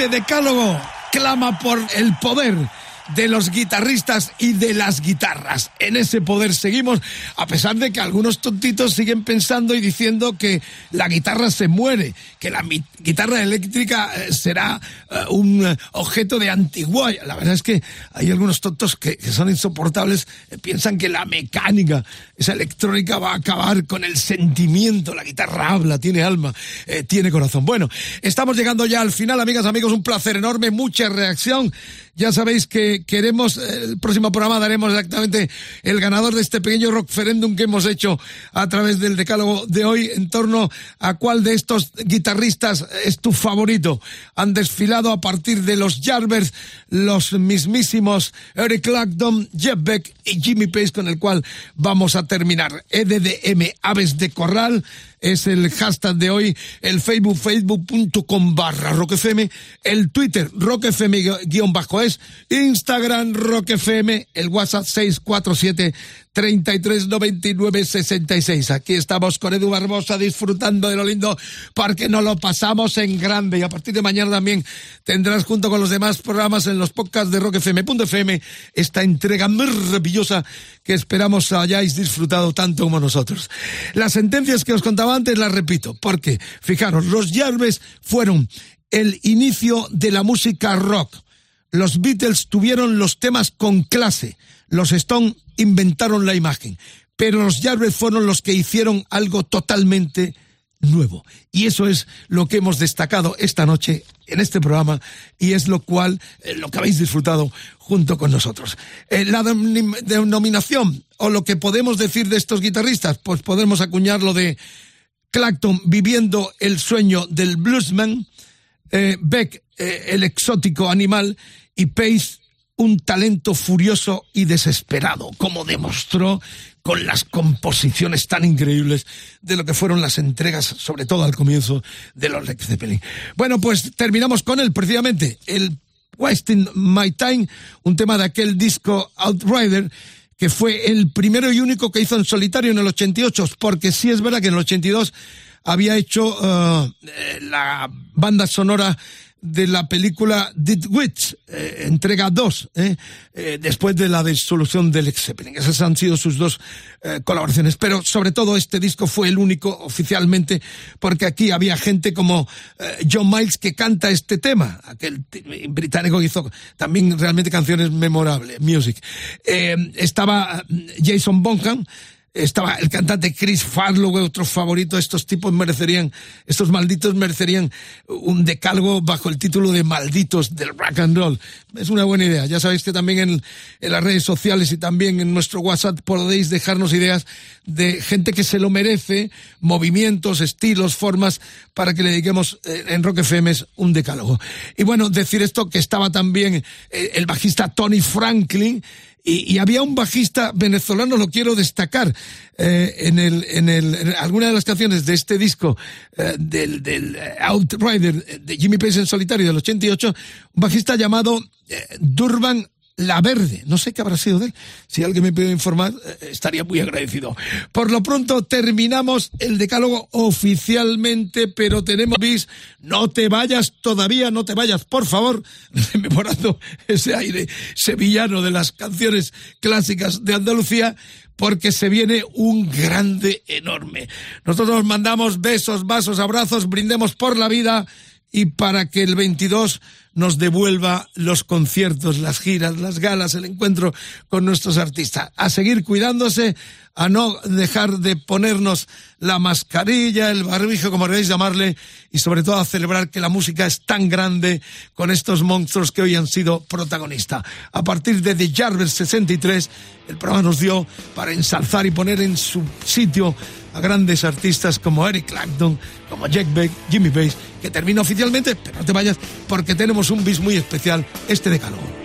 Este decálogo. Clama por el poder de los guitarristas y de las guitarras. En ese poder seguimos, a pesar de que algunos tontitos siguen pensando y diciendo que la guitarra se muere, que la guitarra eléctrica eh, será eh, un eh, objeto de antiguo. La verdad es que hay algunos tontos que, son insoportables, piensan que la mecánica, esa electrónica va a acabar con el sentimiento. La guitarra habla, tiene alma, tiene corazón. Bueno, estamos llegando ya al final, amigas, amigos, un placer enorme, mucha reacción. Ya sabéis que queremos, eh, el próximo programa daremos exactamente el ganador de este pequeño rockferendum que hemos hecho a través del decálogo de hoy en torno a cuál de estos guitarristas es tu favorito. Han desfilado a partir de los Jarvers, los mismísimos Eric Clapton, Jeff Beck y Jimmy Page con el cual vamos a terminar. EDDM Aves de Corral es el hashtag de hoy, el Facebook, facebook.com barra roquefm, el Twitter, roquefm guion bajo es, Instagram, roquefm, el WhatsApp 647 3399 66. Aquí estamos con Edu Barbosa disfrutando de lo lindo porque nos lo pasamos en grande y a partir de mañana también tendrás junto con los demás programas en los podcasts de roquefm.fm esta entrega maravillosa que esperamos hayáis disfrutado tanto como nosotros. Las sentencias que os contaba antes las repito porque, fijaros, los Jarves fueron el inicio de la música rock. Los Beatles tuvieron los temas con clase. Los Stone inventaron la imagen. Pero los Jarvis fueron los que hicieron algo totalmente nuevo. Y eso es lo que hemos destacado esta noche en este programa y es lo cual, eh, lo que habéis disfrutado junto con nosotros. Eh, la denom- denominación o lo que podemos decir de estos guitarristas, pues podemos acuñarlo de Clacton viviendo el sueño del bluesman, eh, Beck el exótico animal y Pace un talento furioso y desesperado, como demostró con las composiciones tan increíbles de lo que fueron las entregas, sobre todo al comienzo de los Led Zeppelin. Bueno, pues terminamos con él, precisamente, el Wasting My Time, un tema de aquel disco Outrider, que fue el primero y único que hizo en solitario en el 88, porque sí es verdad que en el 82 había hecho eh, la banda sonora de la película Dead Witch, eh, entrega 2, eh, eh, después de la disolución del Led Zeppelin. Esas han sido sus dos eh, colaboraciones. Pero sobre todo este disco fue el único oficialmente, porque aquí había gente como John Miles que canta este tema, aquel británico hizo también realmente canciones memorables, music. Estaba Jason Bonham, estaba el cantante Chris Farlow, otro favorito. Estos tipos merecerían, estos malditos merecerían un decalgo bajo el título de malditos del rock and roll. Es una buena idea. Ya sabéis que también en, en las redes sociales y también en nuestro WhatsApp podéis dejarnos ideas de gente que se lo merece, movimientos, estilos, formas, para que le dediquemos eh, en Rock FM un decálogo. Y bueno, decir esto que estaba también eh, el bajista Tony Franklin, y, había un bajista venezolano, lo quiero destacar, eh, en, el, en, el, alguna de las canciones de este disco eh, del, del eh, Outrider de Jimmy Page en solitario del 88, un bajista llamado Durban La Verde. No sé qué habrá sido de él. Si alguien me puede informar, eh, estaría muy agradecido. Por lo pronto terminamos el decálogo oficialmente, pero tenemos. No te vayas todavía, no te vayas, por favor, rememorando ese aire sevillano de las canciones clásicas de Andalucía porque se viene un grande enorme. Nosotros nos mandamos besos, vasos, abrazos, brindemos por la vida y para que el 22 nos devuelva los conciertos, las giras, las galas, el encuentro con nuestros artistas. A seguir cuidándose, a no dejar de ponernos la mascarilla, el barbijo, como queréis llamarle, y sobre todo a celebrar que la música es tan grande con estos monstruos que hoy han sido protagonistas. A partir de The Jarvis 63, el programa nos dio para ensalzar y poner en su sitio a grandes artistas como Eric Clapton, como Jack Beck, Jimmy Page, que termina oficialmente, pero no te vayas porque tenemos un bis muy especial, este decálogo. Just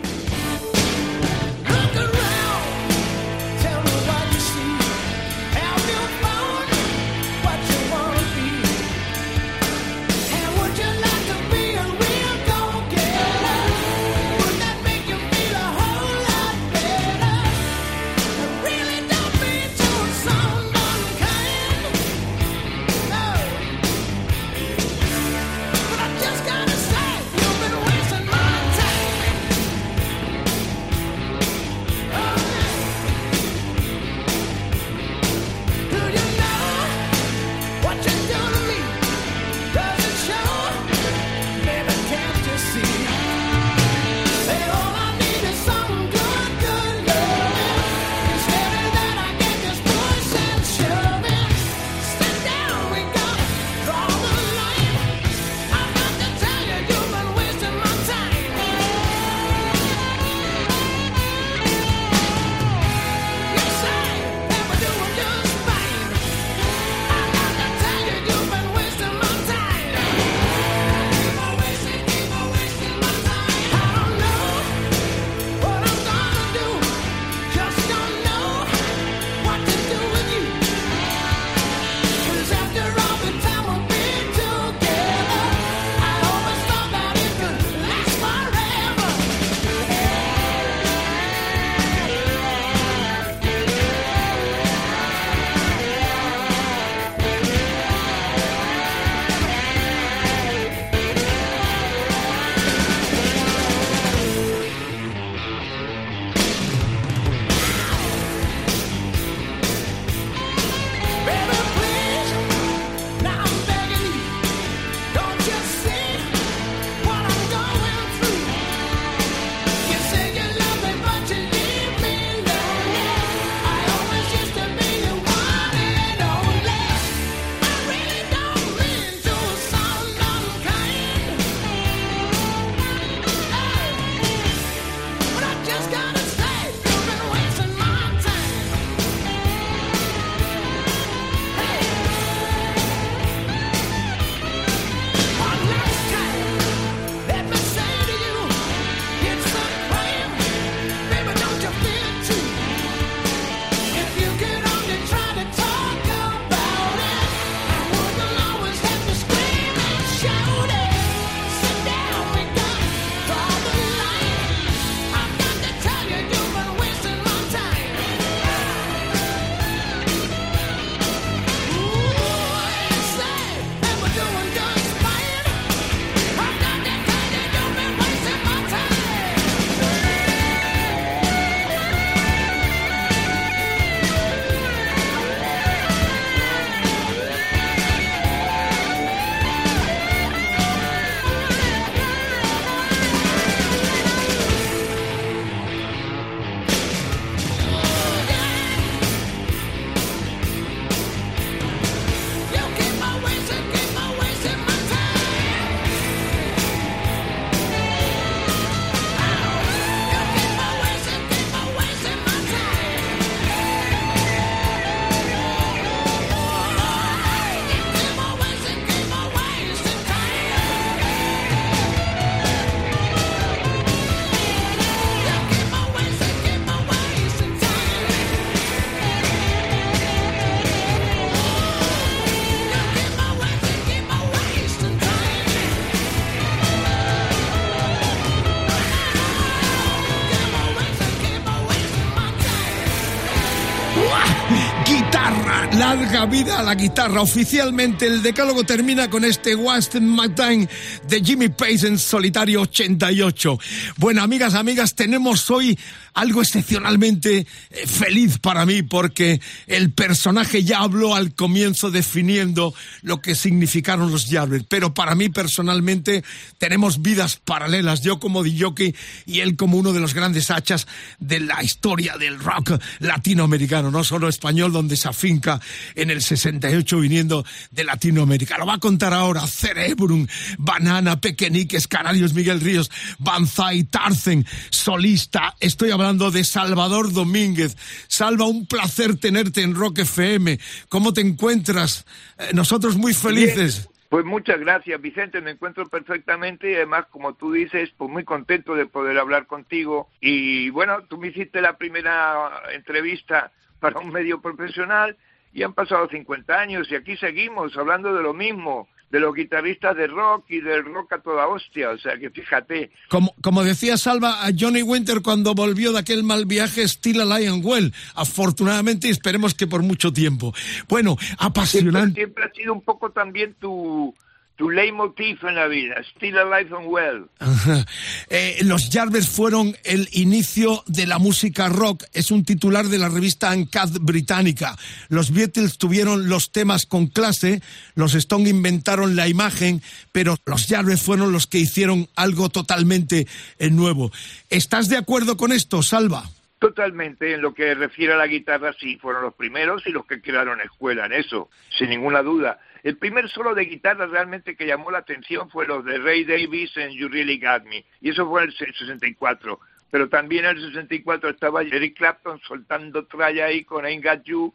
vida a la guitarra. Oficialmente el decálogo termina con este Wasting My Time de Jimmy Page en solitario 88. Bueno, amigas, amigas, tenemos hoy algo excepcionalmente eh, feliz para mí porque el personaje ya habló al comienzo definiendo lo que significaron los Yardbirds, pero para mí personalmente tenemos vidas paralelas, yo como DJ y él como uno de los grandes hachas de la historia del rock latinoamericano, no solo español, donde se afinca en el 68 viniendo de Latinoamérica. Lo va a contar ahora Cerebrum, Banana, Pequeñiques, Canarios, Miguel Ríos, Banzai, Tarzen, solista. Estoy hablando de Salvador Domínguez. Salva, un placer tenerte en Rock FM. ¿Cómo te encuentras? Eh, nosotros muy felices. Bien. Pues muchas gracias, Vicente. Me encuentro perfectamente y además, como tú dices, pues muy contento de poder hablar contigo. Y bueno, tú me hiciste la primera entrevista para un medio profesional y han pasado 50 años y aquí seguimos hablando de lo mismo de los guitarristas de rock y del rock a toda hostia, o sea que fíjate. Como, como decía Salva a Johnny Winter cuando volvió de aquel mal viaje, Still Alive and Well, afortunadamente esperemos que por mucho tiempo. Bueno, apasionante. Siempre, siempre ha sido un poco también tu, en la vida, Still Alive and Well. Eh, los Jarvis fueron el inicio de la música rock, es un titular de la revista Uncut británica. Los Beatles tuvieron los temas con clase, los Stone inventaron la imagen, pero los Jarvis fueron los que hicieron algo totalmente eh, nuevo. ¿Estás de acuerdo con esto, Salva? Totalmente, en lo que refiere a la guitarra, sí, fueron los primeros y los que crearon escuela en eso, sin ninguna duda. El primer solo de guitarra realmente que llamó la atención fue los de Ray Davis en You Really Got Me, y eso fue en el 64. Pero también en el 64 estaba Eric Clapton soltando tralla ahí con Ain't Got You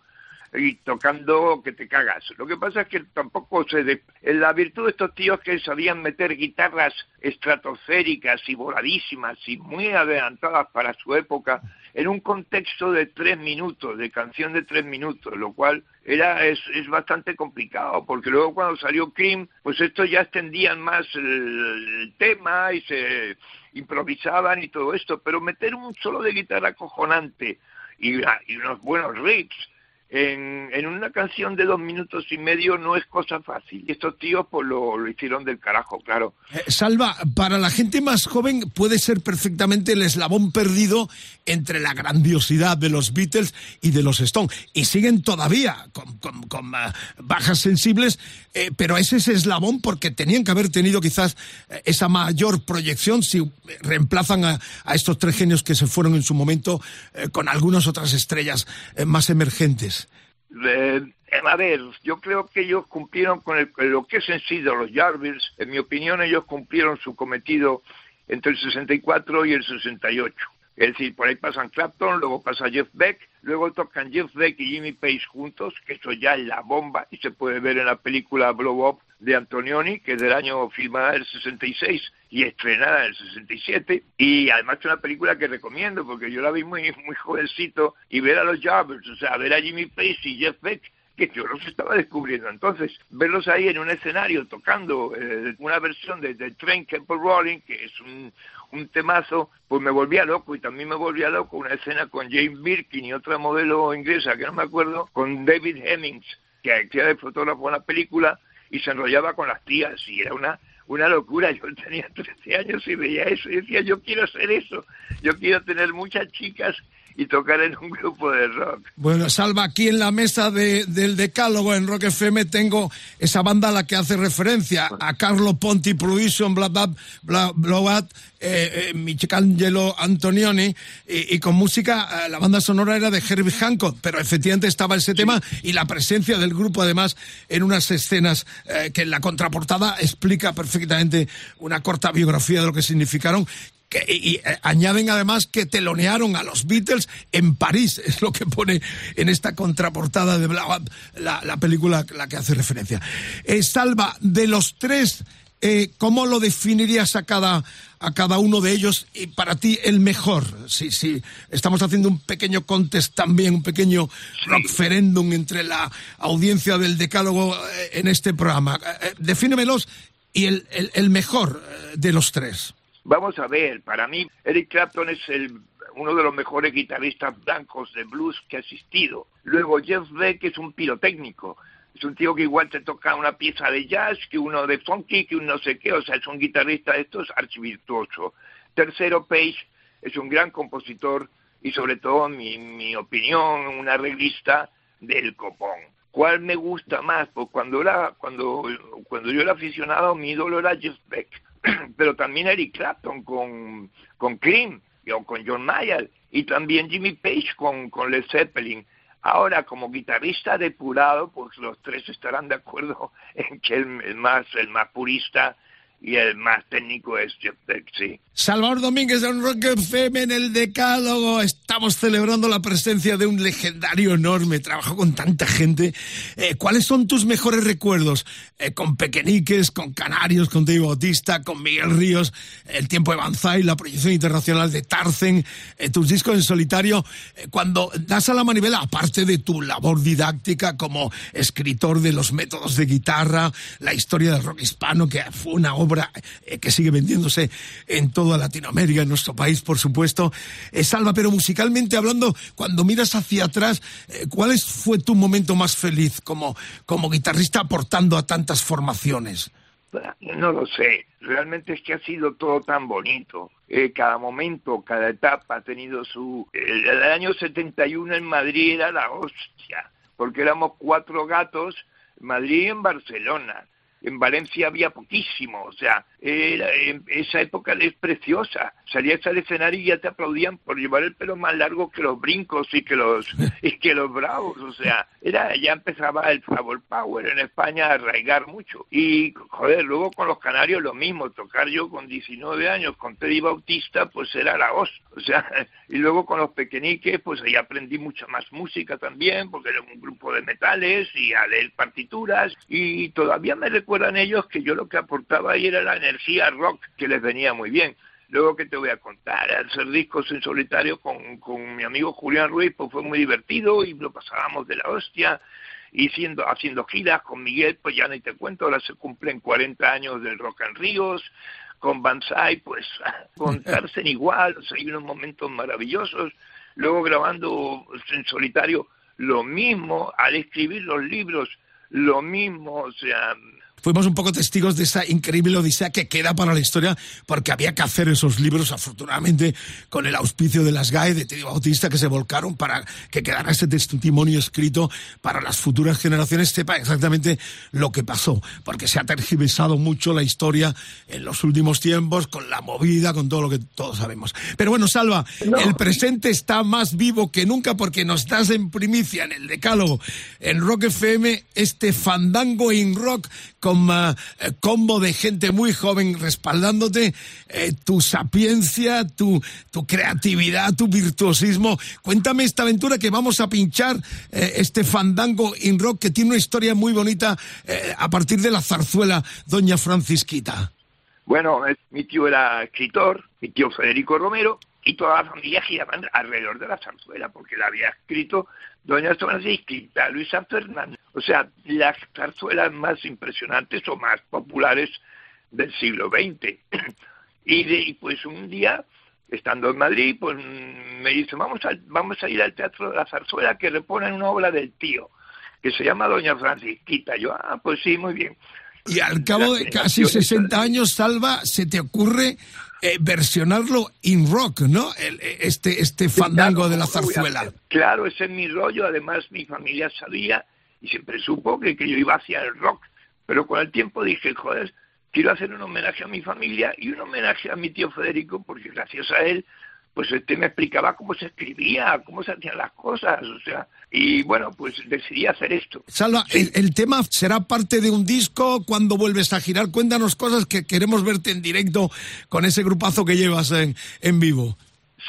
y tocando que te cagas. Lo que pasa es que tampoco se... De... La virtud de estos tíos que sabían meter guitarras estratosféricas y voladísimas y muy adelantadas para su época en un contexto de tres minutos, de canción de tres minutos, lo cual era es, es bastante complicado, porque luego cuando salió Cream, pues estos ya extendían más el, tema y se improvisaban y todo esto, pero meter un solo de guitarra acojonante y, y unos buenos riffs en, una canción de dos minutos y medio no es cosa fácil. Y estos tíos pues lo, hicieron del carajo, claro. Eh, Salva, para la gente más joven puede ser perfectamente el eslabón perdido entre la grandiosidad de los Beatles y de los Stones. Y siguen todavía con, con, con uh, bajas sensibles, eh, pero ese es eslabón porque tenían que haber tenido quizás eh, esa mayor proyección si reemplazan a, estos tres genios que se fueron en su momento eh, con algunas otras estrellas más emergentes. Eh, a ver, yo creo que ellos cumplieron con el, lo que es en sí los Jarvis. En mi opinión, ellos cumplieron su cometido entre el 64 y el 68. Es decir, por ahí pasan Clapton, luego pasa Jeff Beck, luego tocan Jeff Beck y Jimmy Page juntos, que eso ya es la bomba y se puede ver en la película Blow Up de Antonioni, que es del año filmada del 66 y estrenada en el 67. Y además es una película que recomiendo porque yo la vi muy, muy jovencito y ver a los Jarvis, o sea, ver a Jimmy Page y Jeff Beck que yo los estaba descubriendo. Entonces, verlos ahí en un escenario tocando eh, una versión de, de Train Kept Rolling, que es un, un temazo, pues me volvía loco y también me volvía loco una escena con Jane Birkin y otra modelo inglesa que no me acuerdo, con David Hemmings, que hacía de fotógrafo en la película y se enrollaba con las tías y era una una locura. Yo tenía 13 años y veía eso y decía, yo quiero hacer eso, yo quiero tener muchas chicas y tocar en un grupo de rock. Bueno, Salva, aquí en la mesa de, del Decálogo en Rock FM tengo esa banda a la que hace referencia, a Carlo Ponti Production, bla bla bla bla, eh, eh, Michelangelo Antonioni, y, con música, eh, la banda sonora era de Herbie Hancock, pero efectivamente estaba ese tema y la presencia del grupo además en unas escenas eh, que en la contraportada explica perfectamente una corta biografía de lo que significaron que, y, y, añaden además que telonearon a los Beatles en París, es lo que pone en esta contraportada de Blau, la, la, película a la que hace referencia. Eh, Salva, de los tres, eh, ¿cómo lo definirías a cada, a cada uno de ellos y para ti el mejor? Sí, sí, estamos haciendo un pequeño contest también, un pequeño sí. referéndum entre la audiencia del decálogo eh, en este programa. Eh, defínemelos y el, el, el mejor de los tres. Vamos a ver, para mí Eric Clapton es el uno de los mejores guitarristas blancos de blues que ha existido. Luego Jeff Beck es un pirotécnico, es un tío que igual te toca una pieza de jazz, que uno de funky, que uno no sé qué, o sea, es un guitarrista de estos archivirtuoso. Tercero, Page es un gran compositor y sobre todo, mi, mi opinión, un arreglista del copón. ¿Cuál me gusta más? Pues cuando era, cuando, cuando yo era aficionado, mi ídolo era Jeff Beck, pero también Eric Clapton con, con Cream, o con John Mayer, y también Jimmy Page con, con Led Zeppelin. Ahora, como guitarrista depurado, pues los tres estarán de acuerdo en que el, el más, el más purista y el más técnico es Jeff sí. Salvador Domínguez de un Rock FM en el Decálogo. Estamos celebrando la presencia de un legendario enorme. Trabajo con tanta gente. Eh, ¿Cuáles son tus mejores recuerdos? Eh, con Pequeñiques, con Canarios, con David Bautista, con Miguel Ríos, El Tiempo de Banzai, la proyección internacional de Tarzen, eh, tus discos en solitario. Cuando das a la manivela, aparte de tu labor didáctica como escritor de los métodos de guitarra, la historia del rock hispano, que fue una obra eh, que sigue vendiéndose en toda Latinoamérica, en nuestro país, por supuesto. Eh, Salva, pero musicalmente hablando, cuando miras hacia atrás, eh, ¿cuál fue tu momento más feliz como, como guitarrista aportando a tantas formaciones? No lo sé, realmente es que ha sido todo tan bonito. Eh, cada momento, cada etapa ha tenido su... El, el año 71 en Madrid era la hostia, porque éramos cuatro gatos, Madrid y en Barcelona. En Valencia había poquísimo, o sea, era- en- esa época es preciosa. Salías al escenario y ya te aplaudían por llevar el pelo más largo que los brincos y que los y que los bravos, o sea, era ya empezaba el flower power en España a arraigar mucho. Y joder, luego con los canarios lo mismo, tocar yo con 19 años con Teddy Bautista, pues era la voz, o sea, y luego con los pequeñiques, pues ahí aprendí mucha más música también, porque era un grupo de metales y a leer partituras y todavía me recuerdan ellos que yo lo que aportaba ahí era la energía rock que les venía muy bien. Luego que te voy a contar, hacer discos en solitario con, con mi amigo Julián Ruiz, pues fue muy divertido y lo pasábamos de la hostia. Y siendo, haciendo giras con Miguel, pues ya ni te cuento, ahora se cumplen 40 años del Rock en Ríos, con Banzai, pues contarse en igual, o sea, hay unos momentos maravillosos. Luego grabando en solitario lo mismo, al escribir los libros, lo mismo, o sea, Fuimos un poco testigos de esa increíble odisea que queda para la historia, porque había que hacer esos libros, afortunadamente, con el auspicio de las GAE, de Teddy Bautista, que se volcaron para que quedara ese testimonio escrito para las futuras generaciones, sepa exactamente lo que pasó, porque se ha tergiversado mucho la historia en los últimos tiempos, con la movida, con todo lo que todos sabemos. Pero bueno, Salva, el presente está más vivo que nunca porque nos das en primicia en el decálogo, en Rock FM, este fandango in rock con eh, combo de gente muy joven respaldándote, eh, tu sapiencia, tu, tu creatividad, tu virtuosismo. Cuéntame esta aventura que vamos a pinchar, eh, este fandango in rock que tiene una historia muy bonita a partir de la zarzuela Doña Francisquita. Bueno, mi tío era escritor, mi tío Federico Romero, y toda la familia giraban alrededor de la zarzuela, porque la había escrito Doña Francisquita, Luisa Fernández. O sea, las zarzuelas más impresionantes o más populares del siglo XX. Y, de- y pues un día, estando en Madrid, pues me dice, vamos a, vamos a ir al Teatro de la Zarzuela que reponen una obra del tío, que se llama Doña Francisquita. Yo, ah, pues sí, muy bien. Y al cabo de casi 60 años, Salva, se te ocurre eh, versionarlo in rock, ¿no? El- eh, este, este fandango de la ¿cómo lo voy a zarzuela. Claro, ese es mi rollo. Además, mi familia sabía y siempre supo que, que yo iba hacia el rock. Pero con el tiempo dije, joder, quiero hacer un homenaje a mi familia y un homenaje a mi tío Federico, porque gracias a él, pues este me explicaba cómo se escribía, cómo se hacían las cosas, o sea, y bueno, pues decidí hacer esto. Salva, el, el tema será parte de un disco cuando vuelves a girar. Cuéntanos cosas que queremos verte en directo con ese grupazo que llevas en, en vivo.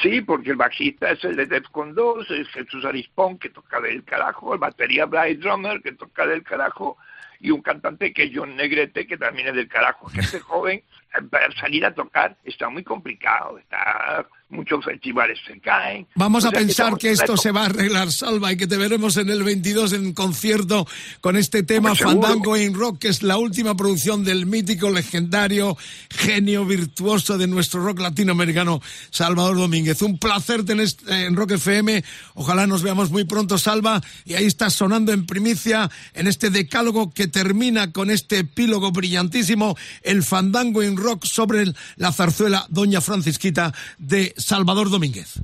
Sí, porque el bajista es el de Defcon 2, es Jesús Arispón, que toca del carajo, el batería Bryce Drummer, que toca del carajo, y un cantante que es John Negrete, que también es del carajo. Gente joven, para salir a tocar está muy complicado, está muchos festivales se caen. Vamos O a sea, pensar estamos que en esto se va a arreglar, Salva, y que te veremos en el 22 en concierto con este tema Pues. Fandango in Rock, que es la última producción del mítico, legendario, genio virtuoso de nuestro rock latinoamericano, Salvador Domínguez. Un placer tener en Rock FM. Ojalá nos veamos muy pronto, Salva. Y ahí estás sonando en primicia en este decálogo que termina con este epílogo brillantísimo, el Fandango in Rock sobre el- la zarzuela Doña Francisquita de Salvador Domínguez.